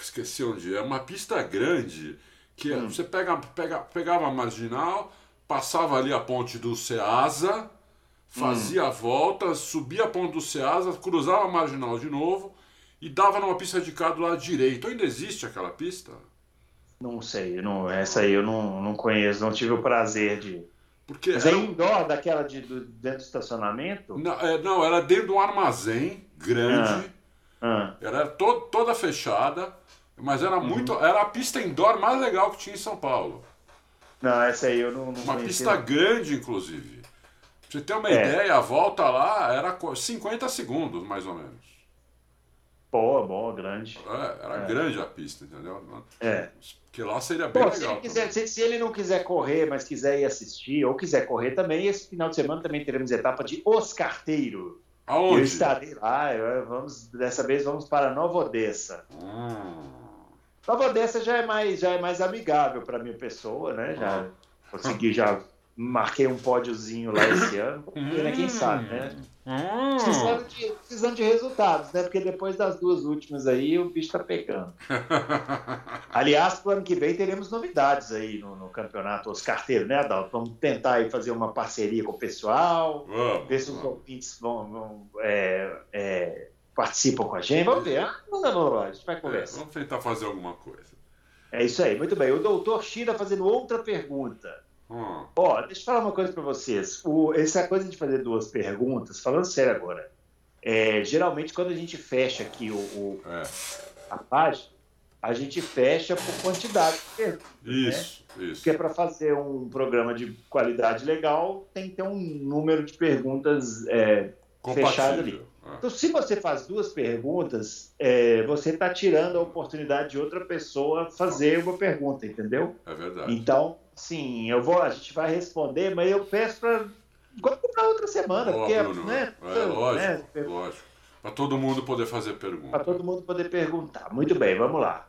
Esqueci onde é, uma pista grande que hum. você pega, pega, pegava a marginal, passava ali a ponte do Ceasa, fazia hum. a volta, subia a ponte do Ceasa, cruzava a marginal de novo e dava numa pista de cá do lado direito. Ainda existe aquela pista? Não sei, não, essa aí eu não, não conheço, não tive o prazer de. Porque Mas é indoor daquela de, do, dentro do estacionamento? Não, é, não, era dentro de um armazém grande, ah, ah. era to, toda fechada, mas era uhum. muito. Era a pista indoor mais legal que tinha em São Paulo. Não, essa aí eu não. não uma pista grande, inclusive. Pra você ter uma é. ideia, a volta lá era 50 segundos, mais ou menos. Boa, boa, grande. É, era é. grande a pista, entendeu? É. Porque lá seria bem Pô, legal. Se ele, quiser, se, se ele, não quiser correr, mas quiser ir assistir, ou quiser correr também, esse final de semana também teremos etapa de Os Carteiro. Aonde? Eu estarei lá, vamos, dessa vez vamos para Nova Odessa. Hum. Nova Odessa já é mais, já é mais amigável para minha pessoa, né? Já hum. consegui já marquei um pódiozinho lá esse ano. <laughs> Né? Quem sabe, né? Hum. Precisando, de, precisando de resultados, né? Porque depois das duas últimas aí, o bicho tá pegando. <laughs> Aliás, pro ano que vem teremos novidades aí no, no campeonato Os Carteiros, né, Adalto? Vamos tentar aí fazer uma parceria com o pessoal, vamos, ver se os ouvintes vão, vão é, é, participam com a gente. Vamos ver. Não, não, não, a gente vai é, conversar. É, vamos tentar fazer alguma coisa. É isso aí, muito bem. O doutor Shira fazendo outra pergunta. Hum. Ó, deixa eu falar uma coisa para vocês. O, essa coisa de fazer duas perguntas, falando sério agora, é, geralmente quando a gente fecha aqui o, o é. a página, a gente fecha por quantidade de perguntas. Isso, né? isso. Porque para fazer um programa de qualidade legal, tem que ter um número de perguntas é, fechado ali. É. Então, se você faz duas perguntas, é, você está tirando a oportunidade de outra pessoa fazer uma pergunta, entendeu? É verdade. Então, sim, eu vou, a gente vai responder, mas eu peço para para outra semana, Boa, porque Bruno. né? É, lógico, né? lógico. Para todo mundo poder fazer pergunta. Para todo mundo poder perguntar. Muito bem, vamos lá.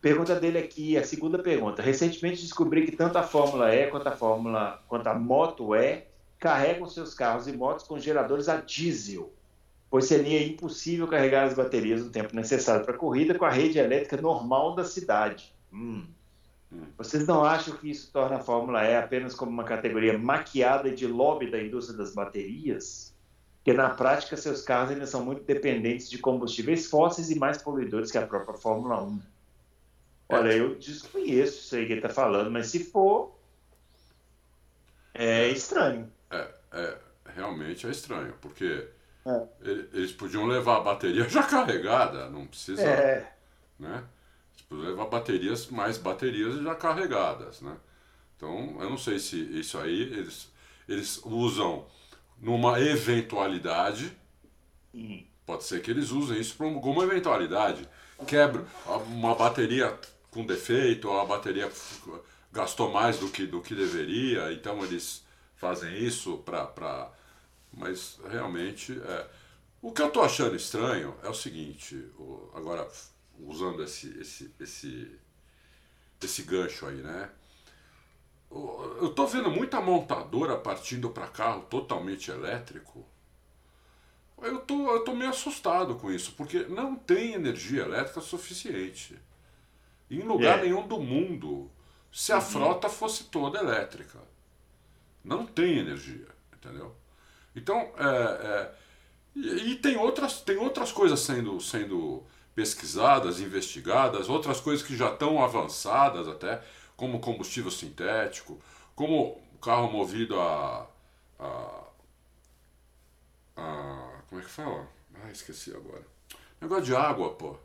Pergunta dele aqui, a segunda pergunta. Recentemente descobri que tanto a Fórmula E quanto a Fórmula, quanto a Moto E carregam seus carros e motos com geradores a diesel, pois seria impossível carregar as baterias no tempo necessário para a corrida com a rede elétrica normal da cidade. Hum. Vocês não acham que isso torna a Fórmula E apenas como uma categoria maquiada de lobby da indústria das baterias? Porque na prática seus carros ainda são muito dependentes de combustíveis fósseis e mais poluidores que a própria Fórmula 1. Olha, eu desconheço isso aí que ele está falando, mas se for, é estranho. É, é realmente é estranho, porque é. eles podiam levar a bateria já carregada, não precisa. É. Né? levar baterias, mais baterias já carregadas, né? Então, eu não sei se isso aí eles, eles usam numa eventualidade. Pode ser que eles usem isso para alguma eventualidade. quebra uma bateria com defeito, ou a bateria gastou mais do que, do que deveria, então eles fazem isso para. Mas realmente. É... O que eu estou achando estranho é o seguinte, agora usando esse, esse, esse, esse gancho aí, né? Eu estou vendo muita montadora partindo para carro totalmente elétrico. Eu tô, eu tô meio assustado com isso, porque não tem energia elétrica suficiente. Em lugar é. nenhum do mundo, se a uhum. frota fosse toda elétrica. Não tem energia, entendeu? Então, é, é, e, e, tem, outras, tem outras coisas sendo, sendo pesquisadas, investigadas, outras coisas que já estão avançadas até, como combustível sintético, como carro movido a, a, a como é que fala? Ah, esqueci agora. Negócio de água, pô.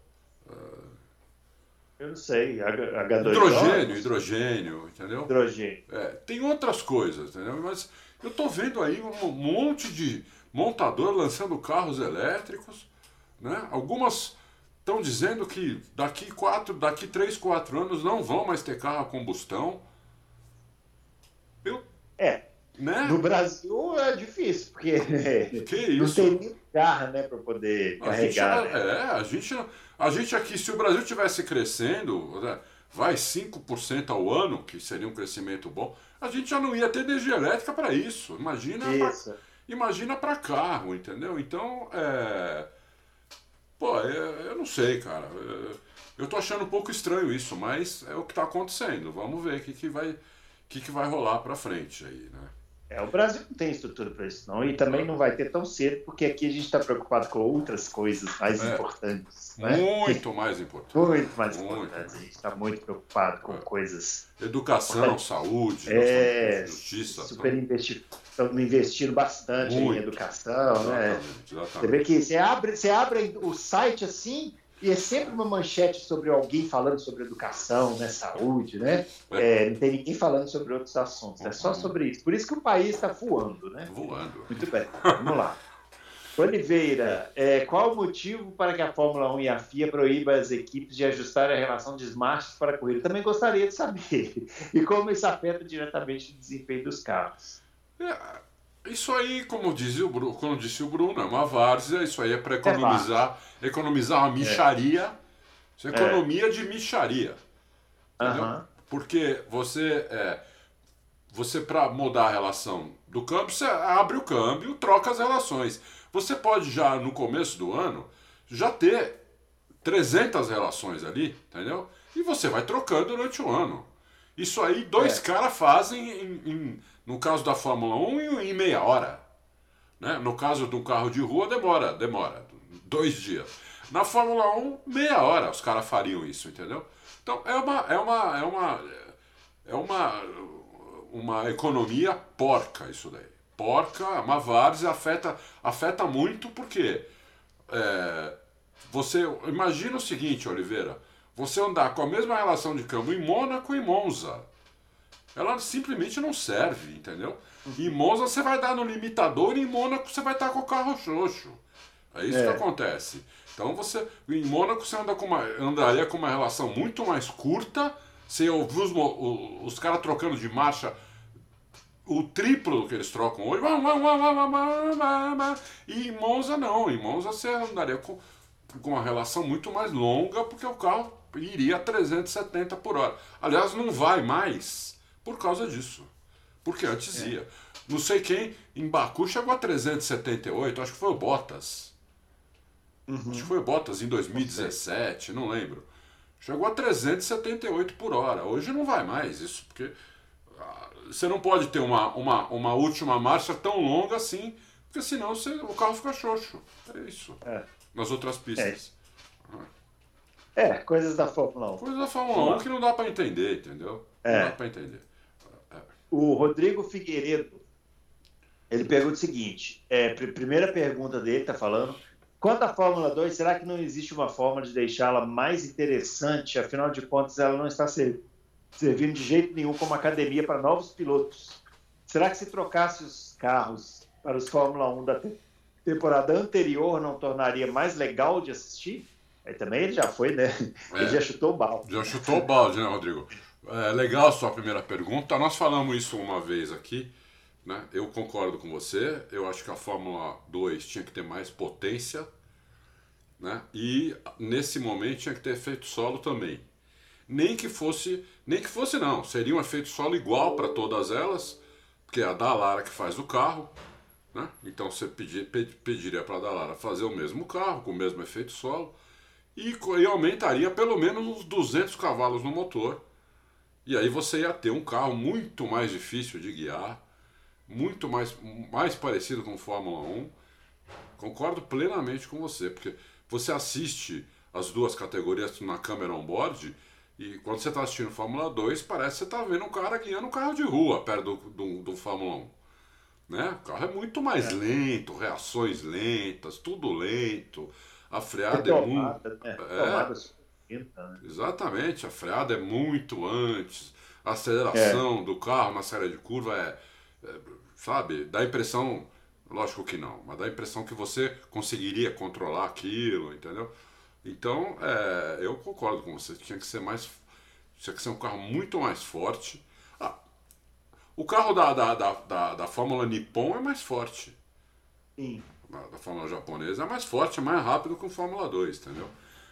Uh, eu não sei, H2O. Hidrogênio, hidrogênio, entendeu? Hidrogênio. É, tem outras coisas, entendeu? Mas eu tô vendo aí um monte de montador lançando carros elétricos, né? Algumas estão dizendo que daqui quatro, daqui três, quatro anos não vão mais ter carro a combustão. Eu, é. Né? No Brasil é difícil, porque <laughs> que não tem nem carro né, para poder a carregar. Gente, né? É, a gente a gente aqui, se o Brasil tivesse crescendo, né, vai 5% ao ano, que seria um crescimento bom, a gente já não ia ter energia elétrica para isso. Imagina isso. imagina para carro, entendeu? Então, é, pô, é, eu não sei, cara. Eu tô achando um pouco estranho isso, mas é o que está acontecendo. Vamos ver o que, que vai que, que vai rolar para frente aí, né? É, o Brasil não tem estrutura para isso, não, e também não vai ter tão cedo, porque aqui a gente está preocupado com outras coisas mais é, importantes. Né? Muito mais importantes. Muito mais muito. importantes. A gente está muito preocupado com é. coisas. Educação, saúde, é, justiça. Super investir, estamos investindo bastante muito. em educação. Né? Exatamente, né? Exatamente. Você vê que você abre, você abre o site assim e é sempre uma manchete sobre alguém falando sobre educação, né, saúde, né? É, não tem ninguém falando sobre outros assuntos, é só sobre isso. Por isso que o país está voando, né? Voando. Muito bem, vamos lá. Oliveira, é, qual o motivo para que a Fórmula 1 e a FIA proíbam as equipes de ajustar a relação de smarts para a corrida? Também gostaria de saber. <laughs> E como isso afeta diretamente o desempenho dos carros? É, isso aí, como, dizia o Bruno, como disse o Bruno, é uma várzea, isso aí é para economizar, é economizar uma micharia. Isso é economia é. de micharia. Entendeu? Uhum. Porque você, é, você para mudar a relação do câmbio, você abre o câmbio, troca as relações. Você pode já no começo do ano já ter 300 relações ali, entendeu? E você vai trocando durante o ano. Isso aí dois é. caras fazem em, em no caso da Fórmula 1, em meia hora. Né? No caso do carro de rua, demora, demora. Dois dias. Na Fórmula 1, meia hora os caras fariam isso, entendeu? Então é uma, é uma, é uma, é uma, uma economia porca isso daí. Porca, uma várzea, afeta, afeta muito porque é, você imagina o seguinte, Oliveira, você andar com a mesma relação de câmbio em Mônaco e Monza ela simplesmente não serve, entendeu? Em Monza você vai dar no limitador e em Mônaco você vai estar com o carro xoxo. É isso é. que acontece. Então você. Em Mônaco você anda com uma, andaria com uma relação muito mais curta. Você ouviu os, os, os caras trocando de marcha o triplo do que eles trocam hoje. E em Monza não. Em Monza você andaria com, com uma relação muito mais longa, porque o carro iria a 370 por hora. Aliás, não vai mais por causa disso. Porque antes é. ia. Não sei quem, em Baku chegou a 378, acho que foi o Bottas. Uhum. Acho que foi o Bottas em 2017, não lembro. Chegou a 378 por hora. Hoje não vai mais isso, porque ah, você não pode ter uma, uma, uma última marcha tão longa assim, porque senão você, o carro fica xoxo. É isso. É. Nas outras pistas. É. é. coisas da Fórmula 1. Coisas da Fórmula 1 que não dá para entender, entendeu? É. Não dá para entender. O Rodrigo Figueiredo, ele pergunta o seguinte, é, primeira pergunta dele, está falando, quanto à Fórmula 2, será que não existe uma forma de deixá-la mais interessante? Afinal de contas, ela não está servindo de jeito nenhum como academia para novos pilotos. Será que se trocasse os carros para os Fórmula 1 da temporada anterior, não tornaria mais legal de assistir? Aí também ele já foi, né? Ele é, já chutou o balde. Já chutou o balde, né, Rodrigo? É legal a sua primeira pergunta. Nós falamos isso uma vez aqui. Né? Eu concordo com você. Eu acho que a Fórmula 2 tinha que ter mais potência. Né? E nesse momento tinha que ter efeito solo também. Nem que fosse, nem que fosse não, seria um efeito solo igual para todas elas, porque é a Dallara que faz o carro, né? Então você pedir, pediria para a Dallara fazer o mesmo carro, com o mesmo efeito solo, e, e aumentaria pelo menos uns 200 cavalos no motor. E aí você ia ter um carro muito mais difícil de guiar, muito mais, mais parecido com Fórmula 1. Concordo plenamente com você, porque você assiste as duas categorias na câmera on-board e quando você está assistindo Fórmula 2, parece que você está vendo um cara guiando um carro de rua perto do, do, do Fórmula 1. Né? O carro é muito mais é. lento, reações lentas, tudo lento. A freada é, é muito. Né? É, né? Exatamente, a freada é muito antes. A aceleração é. do carro na série de curva é, é, sabe, dá a impressão, lógico que não, mas dá a impressão que você conseguiria controlar aquilo, entendeu? Então, é, eu concordo com você, tinha que ser mais. Tinha que ser um carro muito mais forte. Ah, o carro da, da, da, da, da Fórmula Nippon é mais forte. Sim. Da, da Fórmula japonesa é mais forte, é mais rápido que o Fórmula 2, entendeu?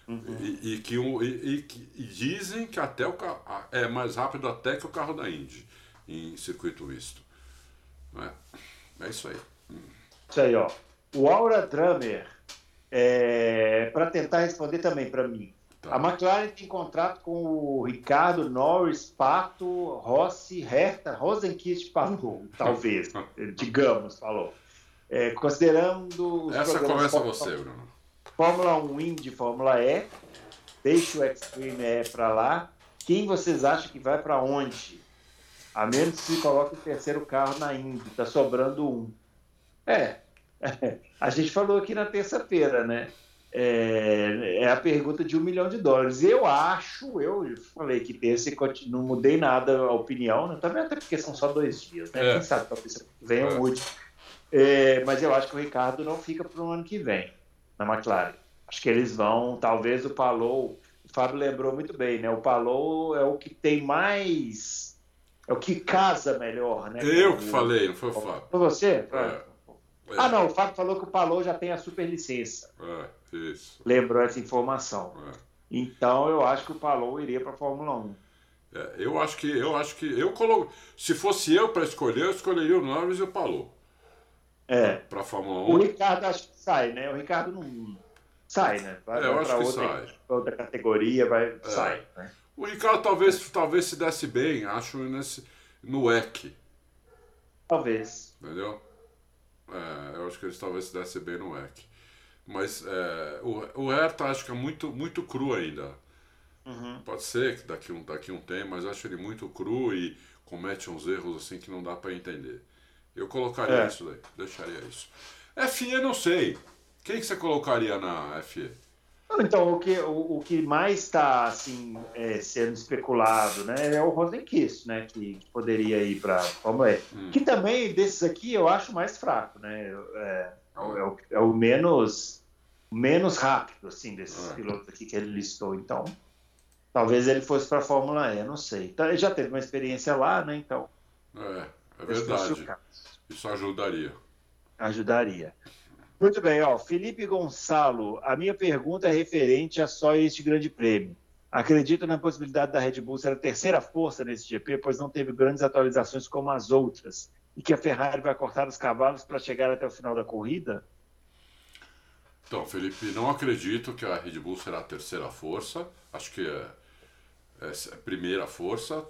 Uhum. E, e, que um, e, e, dizem que até o carro é mais rápido até que o carro da Indy em circuito misto. É, é isso aí. Isso aí, ó. O Aura Drummer é, para tentar responder também para mim. Tá. A McLaren tem contrato com o Ricardo, Norris, Pato, Rossi, Herta, Rosenquist falou, <laughs> talvez, digamos, falou. É, considerando os Essa começa Fórmula, você, Bruno. Fórmula 1 Indy, Fórmula E, deixa o Extreme E para lá. Quem vocês acham que vai para onde? A menos que se coloque o terceiro carro na Indy, tá sobrando um. É, <laughs> a gente falou aqui na terça-feira, né? É, é, a pergunta de um milhão de dólares. Eu acho, eu falei que terça não mudei nada a opinião, né? também até porque são só dois dias, né? É. Quem sabe talvez venha é. mude. É, mas eu acho que o Ricardo não fica para o ano que vem na McLaren. Acho que eles vão, talvez o Palou, o Fábio lembrou muito bem, né? O Palou é o que tem mais, é o que casa melhor, né? Eu que falei, não foi o Fábio. Foi você? É. É. Ah, não, o Fábio falou que o Palou já tem a superlicença. É, isso. Lembrou essa informação. É. Então eu acho que o Palou iria para a Fórmula 1. É, eu acho que eu acho que eu colo... se fosse eu para escolher, eu escolheria o Norris e o Palou. É. Para a Fórmula 1. O Ricardo acho que sai, né? O Ricardo não sai, né? Vai, é, eu acho que outra, sai. outra categoria, vai é. sai, né? O Ricardo talvez talvez se desse bem, acho nesse no EC. Talvez. Entendeu? É, eu acho que eles talvez se desse bem no EC. Mas é, o, o Hertha acho que é muito, muito cru ainda. Uhum. Pode ser que daqui um, daqui um tempo, mas acho ele muito cru e comete uns erros assim que não dá para entender. Eu colocaria é. isso daí, deixaria isso. FE não sei. Quem que você colocaria na FE? Então, o que, o, o que mais está assim, é, sendo especulado né, é o Rosenquist, né, que, que poderia ir para Fórmula E. Hum. Que também, desses aqui, eu acho mais fraco. Né, é, é, o, é o menos, menos rápido assim, desses é. pilotos aqui que ele listou. Então, talvez ele fosse para a Fórmula E, não sei. Então, ele já teve uma experiência lá, né, então... É, é verdade. Isso ajudaria. Ajudaria. Muito bem, ó. Felipe Gonçalo, a minha pergunta é referente a só este grande prêmio. Acredito na possibilidade da Red Bull ser a terceira força nesse GP, pois não teve grandes atualizações como as outras, e que a Ferrari vai cortar os cavalos para chegar até o final da corrida? Então, Felipe, não acredito que a Red Bull será a terceira força. Acho que é, é a primeira força,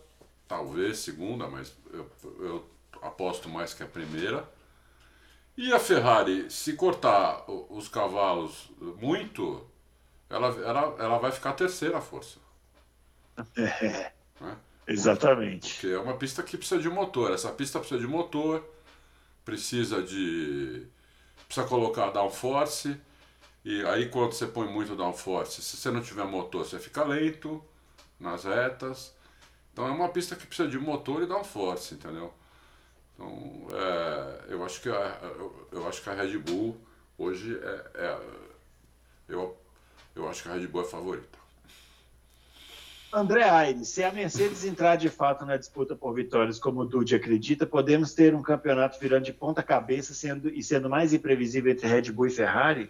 talvez segunda, mas eu, eu aposto mais que a primeira. E a Ferrari, se cortar os cavalos muito, ela, ela, ela vai ficar a terceira força. É, né? Exatamente. Porque é uma pista que precisa de motor. Essa pista precisa de motor, precisa de. precisa colocar downforce. E aí quando você põe muito downforce, se você não tiver motor, você fica lento nas retas. Então é uma pista que precisa de motor e downforce, entendeu? Então, é, eu, acho que a, eu, eu, acho que a Red Bull hoje é, é, eu, eu acho que a Red Bull é favorita. André Aires, se a Mercedes entrar de fato na disputa por vitórias, como o Dude acredita, podemos ter um campeonato virando de ponta cabeça sendo, e sendo mais imprevisível entre Red Bull e Ferrari?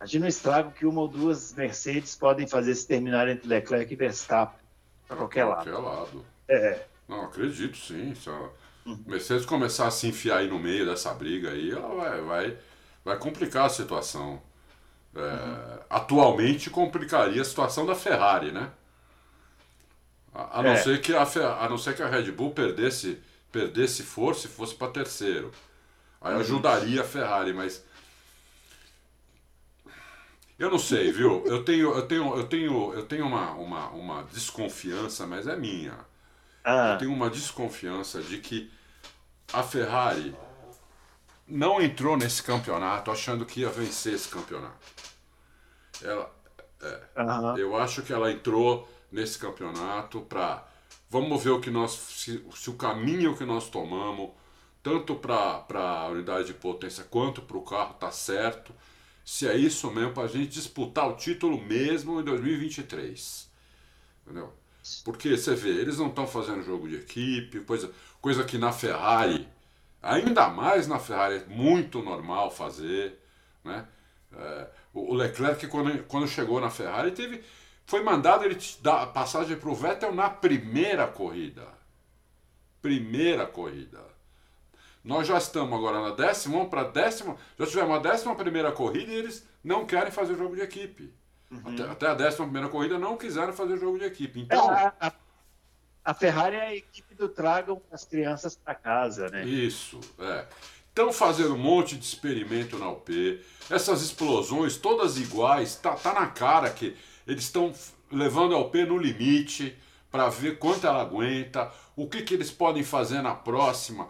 Imagina o estrago que uma ou duas Mercedes podem fazer se terminar entre Leclerc e Verstappen. Para qualquer, qualquer lado. lado. É. Não, acredito sim. Se a uhum. Mercedes começar a se enfiar aí no meio dessa briga aí, ela vai, vai, vai complicar a situação. É, uhum. Atualmente complicaria a situação da Ferrari, né? A, a não, é. ser que a, a não ser que a Red Bull perdesse, perdesse força e fosse para terceiro. Aí uhum. ajudaria a Ferrari, mas. Eu não sei, viu? Eu tenho, eu tenho, eu tenho, eu tenho uma, uma, uma desconfiança, mas é minha. Ah. Eu tenho uma desconfiança de que a Ferrari não entrou nesse campeonato achando que ia vencer esse campeonato. Ela, é, uhum. Eu acho que ela entrou nesse campeonato para vamos ver o que nós se, se, o caminho que nós tomamos tanto para a unidade de potência quanto para o carro tá certo se é isso mesmo para a gente disputar o título mesmo em 2023 entendeu porque você vê eles não estão fazendo jogo de equipe coisa coisa que na Ferrari ainda mais na Ferrari é muito normal fazer né é, o Leclerc quando, quando chegou na Ferrari teve foi mandado ele dar passagem para o Vettel na primeira corrida. Primeira corrida. Nós já estamos agora na décima, para décima. Já tivemos a décima primeira corrida e eles não querem fazer jogo de equipe. Uhum. Até, até, a décima primeira corrida não quiseram fazer jogo de equipe. Então. É, a, a, Ferrari é a equipe do Tragam as crianças para casa, né? Isso, é. Estão fazendo um monte de experimento na UP. Essas explosões todas iguais, tá, tá na cara que eles estão levando a OP no limite para ver quanto ela aguenta, o que, que eles podem fazer na próxima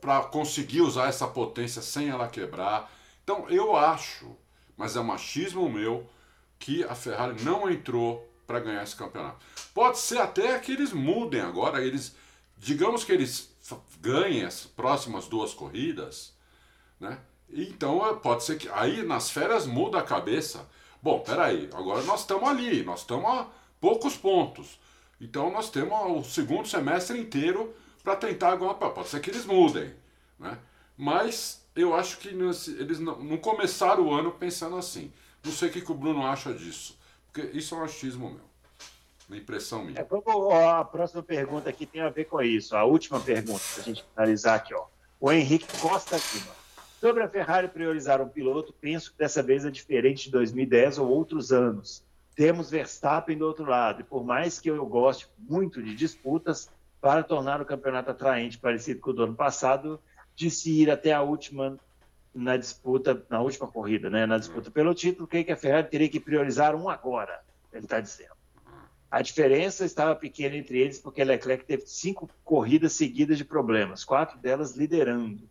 para conseguir usar essa potência sem ela quebrar. Então eu acho, mas é machismo meu, que a Ferrari não entrou para ganhar esse campeonato. Pode ser até que eles mudem agora, eles digamos que eles ganhem as próximas duas corridas, né? Então pode ser que aí nas férias muda a cabeça. Bom, peraí, agora nós estamos ali, nós estamos a poucos pontos. Então nós temos o segundo semestre inteiro para tentar alguma Pode ser que eles mudem, né? Mas eu acho que eles não, não, começaram o ano pensando assim. Não sei o que, que o Bruno acha disso. Porque isso é um achismo meu. Uma impressão minha. É, vamos, a próxima pergunta aqui tem a ver com isso. A última pergunta, para a gente finalizar aqui. Ó. O Henrique Costa Lima. Sobre a Ferrari priorizar um piloto, penso que dessa vez é diferente de 2010 ou outros anos. Temos Verstappen do outro lado, e por mais que eu goste muito de disputas, para tornar o campeonato atraente, parecido com o do ano passado, de se ir até a última na disputa, na última corrida, né? na disputa pelo título, creio que a Ferrari teria que priorizar um agora, ele está dizendo. A diferença estava pequena entre eles porque Leclerc teve cinco corridas seguidas de problemas, quatro delas liderando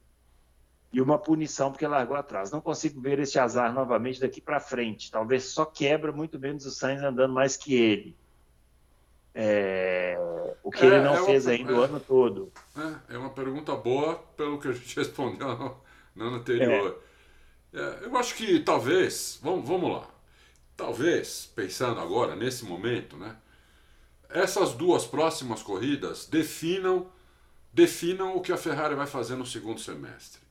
e uma punição porque largou atrás. Não consigo ver esse azar novamente daqui para frente. Talvez só quebra muito menos o Sainz andando mais que ele. É... o que é, ele não é fez uma, ainda é, o ano todo. É, é, uma pergunta boa pelo que a gente <laughs> respondeu no, no ano anterior. É. É, eu acho que talvez, vamos, vamos lá, talvez, pensando agora, nesse momento, né, essas duas próximas corridas definam, definam o que a Ferrari vai fazer no segundo semestre.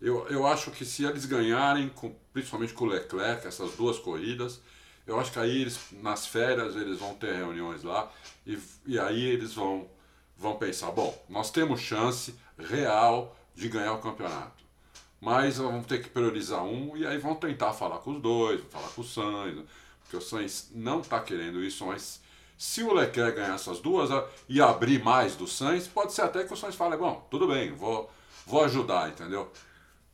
Eu, eu acho que se eles ganharem, com, principalmente com o Leclerc, essas duas corridas, eu acho que aí eles, nas férias eles vão ter reuniões lá e, e aí eles vão, vão pensar, bom, nós temos chance real de ganhar o campeonato. Mas vamos ter que priorizar um e aí vão tentar falar com os dois, falar com o Sainz, porque o Sainz não está querendo isso, mas se o Leclerc ganhar essas duas e abrir mais do Sainz, pode ser até que o Sainz fale, bom, tudo bem, vou, vou ajudar, entendeu?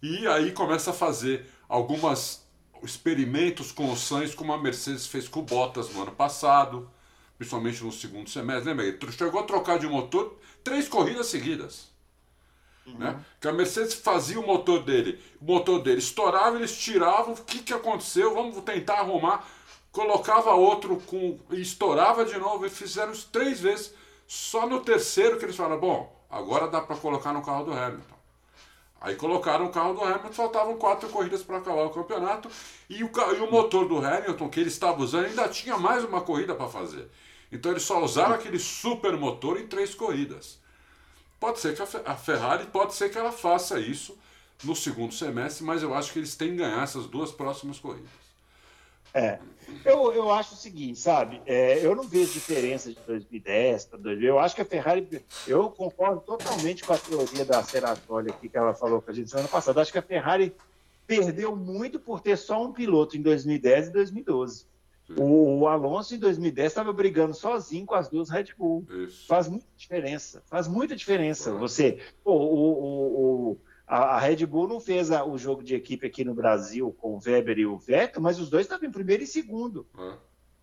E aí começa a fazer algumas experimentos com o Sainz, como a Mercedes fez com o Bottas no ano passado, principalmente no segundo semestre. Lembra? Ele chegou a trocar de motor três corridas seguidas. Uhum. Né? Que a Mercedes fazia o motor dele, o motor dele estourava, eles tiravam, o que, que aconteceu? Vamos tentar arrumar. Colocava outro com. e estourava de novo, e fizeram isso três vezes. Só no terceiro que eles falaram: bom, agora dá para colocar no carro do Hamilton. Aí colocaram o carro do Hamilton, faltavam quatro corridas para acabar o campeonato. E o, e o motor do Hamilton, que ele estava usando, ainda tinha mais uma corrida para fazer. Então eles só usaram aquele super motor em três corridas. Pode ser que a Ferrari, pode ser que ela faça isso no segundo semestre, mas eu acho que eles têm que ganhar essas duas próximas corridas. É. Eu, eu acho o seguinte, sabe? É, eu não vejo diferença de 2010 para 2000. Eu acho que a Ferrari. Eu concordo totalmente com a teoria da Serratoli aqui que ela falou com a gente semana passada. Acho que a Ferrari perdeu muito por ter só um piloto em 2010 e 2012. O, o, Alonso em 2010 estava brigando sozinho com as duas Red Bull. Isso. Faz muita diferença. Faz muita diferença. Você. Pô, o, o a, a Red Bull não fez a, o jogo de equipe aqui no Brasil com o Weber e o Vettel, mas os dois estavam em primeiro e segundo. É.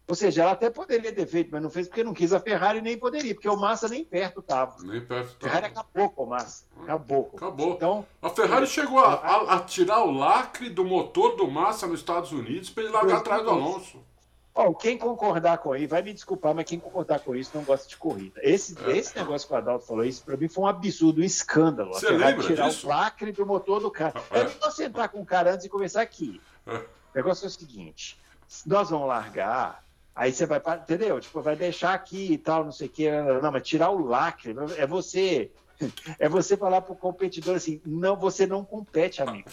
Ou seja, ela até poderia ter feito, mas não fez porque não quis a Ferrari nem poderia, porque o Massa nem perto estava. Nem perto estava. A Ferrari acabou com o Massa. Acabou. Acabou. Então, a Ferrari chegou a, a, a, tirar o lacre do motor do Massa nos Estados Unidos para ele largar atrás do Alonso. Oh, quem concordar com isso, vai me desculpar, mas quem concordar com isso não gosta de corrida. Esse, é. esse negócio que o Adalto falou, isso para mim foi um absurdo, um escândalo. Você lembra tirar disso? o lacre do motor do carro. É. Eu não sentar com o cara antes de começar aqui. É. O negócio é o seguinte: nós vamos largar, aí você vai, entendeu? Tipo, vai deixar aqui e tal, não sei o quê. Não, mas tirar o lacre, é você. <laughs> É você falar pro competidor assim: não, você não compete, amigo.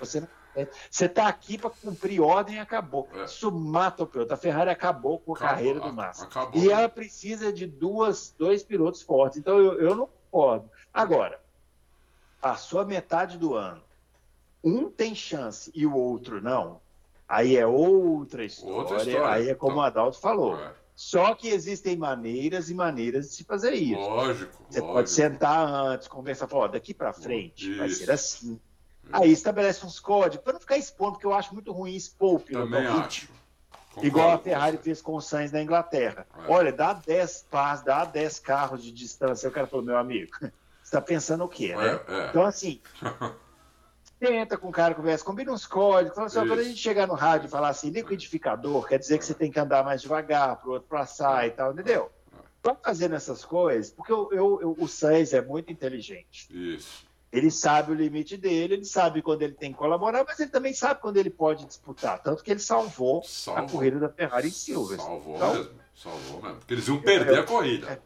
Você não é, você está aqui para cumprir ordem e acabou. É. Isso mata o piloto. A Ferrari acabou com a acabou, carreira do Massa. Acabou, e ela precisa de duas, dois pilotos fortes. Então eu, eu não concordo. Agora, a metade do ano. Um tem chance e o outro não. Aí é outra história. Outra história. Aí é como então, o Adalto falou. É. Só que existem maneiras e maneiras de se fazer isso. Lógico. Você lógico. pode sentar antes, conversar, falar, daqui para frente isso. vai ser assim Aí estabelece uns códigos, para não ficar expondo, porque eu acho muito ruim expor o piloto. Também acho. Concordo Igual a Ferrari fez com o Sainz na Inglaterra. É. Olha, dá 10 pás, dá 10 carros de distância. O cara falou, meu amigo, <laughs> você está pensando o quê, né? É, é. Então, assim, tenta com o cara, conversa, combina uns códigos. Fala assim, quando a gente chegar no rádio e falar assim, liquidificador, quer dizer que você tem que andar mais devagar, para o outro passar e tal, entendeu? Vai fazendo essas coisas, porque eu, eu, eu, o Sainz é muito inteligente. Isso. Ele sabe o limite dele, ele sabe quando ele tem que colaborar, mas ele também sabe quando ele pode disputar. Tanto que ele salvou, salvou. a corrida da Ferrari em Silverstone. Salvou então, mesmo, salvou mesmo. Porque eles iam perder a corrida.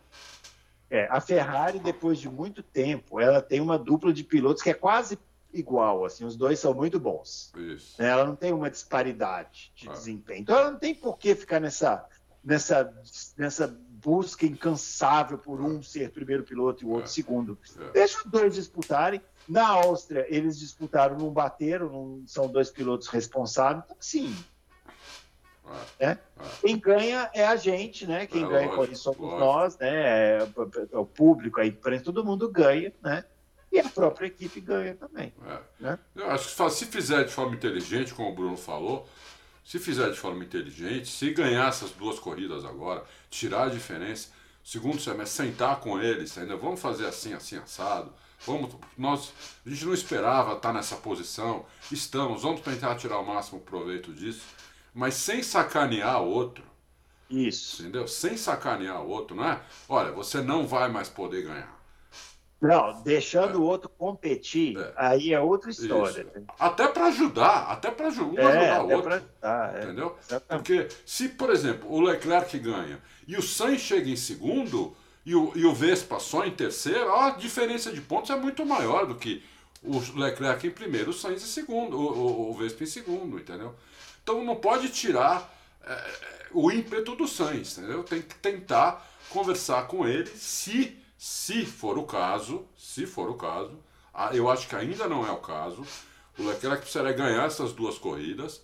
É, é, a Ferrari, depois de muito tempo, ela tem uma dupla de pilotos que é quase igual, assim, os dois são muito bons. Isso. Ela não tem uma disparidade de ah. desempenho. Então ela não tem por que ficar nessa, nessa, nessa busca incansável por um ser primeiro piloto e o outro é. segundo. É. Deixa os dois disputarem. Na Áustria, eles disputaram, não bateram, não são dois pilotos responsáveis. Então, sim. É. Né? Quem ganha é a gente, né? Quem é, ganha lógico, com isso somos lógico. nós, né? O público, a imprensa, todo mundo ganha, né? E a própria equipe ganha também. É. Né? Eu acho que se fizer de forma inteligente, como o Bruno falou, se fizer de forma inteligente, se ganhar essas duas corridas agora, tirar a diferença, segundo semestre, sentar com eles, ainda vamos fazer assim, assim, assado. Vamos, nós, a gente não esperava estar nessa posição, estamos, vamos tentar tirar o máximo proveito disso, mas sem sacanear o outro. Isso. Entendeu? Sem sacanear o outro, não é? Olha, você não vai mais poder ganhar. Não, deixando é. o outro competir, é. aí é outra história. Isso. Até para ajudar, até para um é, ajudar o outro. Ajudar, é. entendeu? Porque se, por exemplo, o Leclerc ganha e o Sainz chega em segundo e o, e o Vespa só em terceiro, a diferença de pontos é muito maior do que o Leclerc em primeiro, o Sainz em segundo, o, o, o Vespa em segundo, entendeu? Então não pode tirar é, o ímpeto do Sainz, entendeu? Tem que tentar conversar com ele se se for o caso, se for o caso, eu acho que ainda não é o caso, o Leclerc precisaria ganhar essas duas corridas,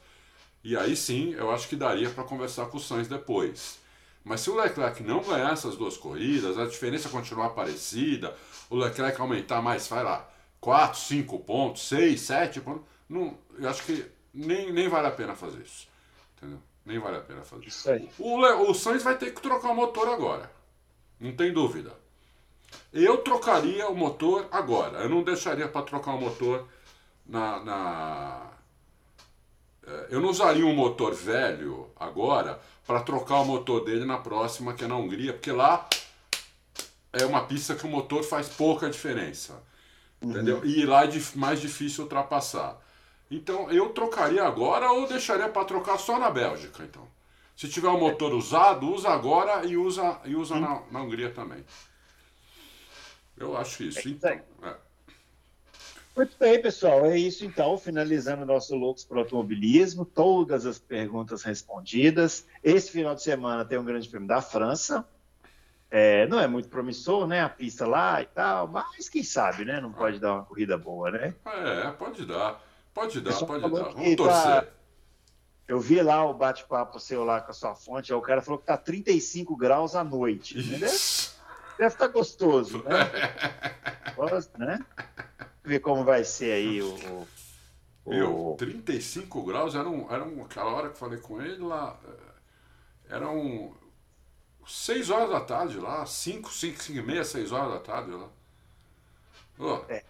e aí sim eu acho que daria para conversar com o Sainz depois. Mas se o Leclerc não ganhar essas duas corridas, a diferença continuar parecida, o Leclerc aumentar mais, vai lá, 4, 5 pontos, 6, 7 pontos, não, eu acho que nem, nem vale a pena fazer isso. Entendeu? Nem vale a pena fazer isso. isso o, o Sainz vai ter que trocar o motor agora. Não tem dúvida. Eu trocaria o motor agora. Eu não deixaria para trocar o motor na, na. É, eu não usaria um motor velho agora para trocar o motor dele na próxima, que é na Hungria, porque lá é uma pista que o motor faz pouca diferença. Uhum. Entendeu? E lá é mais difícil ultrapassar. Então eu trocaria agora ou deixaria para trocar só na Bélgica, então. Se tiver o um motor usado, usa agora e usa, e usa na, na Hungria também. Eu acho isso. Então, é. Muito bem, pessoal. É isso então. Finalizando o nosso Loucos para o Automobilismo. Todas as perguntas respondidas. Esse final de semana tem um grande prêmio da França. É, não é muito promissor, né? A pista lá e tal, mas quem sabe, né? Não pode dar uma corrida boa, né? É, pode dar. Pode dar, pode dar. Vamos torcer. Tá... Eu vi lá o bate-papo seu lá com a sua fonte, o cara falou que tá 35 graus à noite. Né? Deve, deve estar tá gostoso, né? <laughs> Gosto, né? Ver como vai ser aí o. o... Meu, 35 graus era, um, era um, aquela hora que eu falei com ele lá. Eh, era um 6 horas da tarde lá, 5, 5, 5 e meia, 6 horas da tarde lá. Oh, é.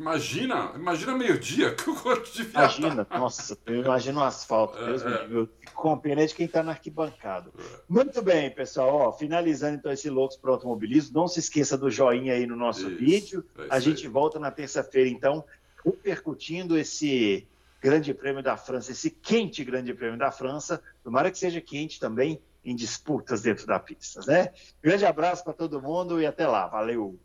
Imagina, imagina meio-dia <laughs> que o corpo de Imagina, nossa, eu imagino o asfalto, é, Deus é. pena de quem está na arquibancada. É. Muito bem, pessoal, ó, finalizando então esse Loucos para Automobilismo, não se esqueça do joinha aí no nosso isso, vídeo. É a gente aí. volta na terça-feira, então, repercutindo esse Grande Prêmio da França, esse quente Grande Prêmio da França. Tomara que seja quente também em disputas dentro da pista, né? Grande abraço para todo mundo e até lá. Valeu!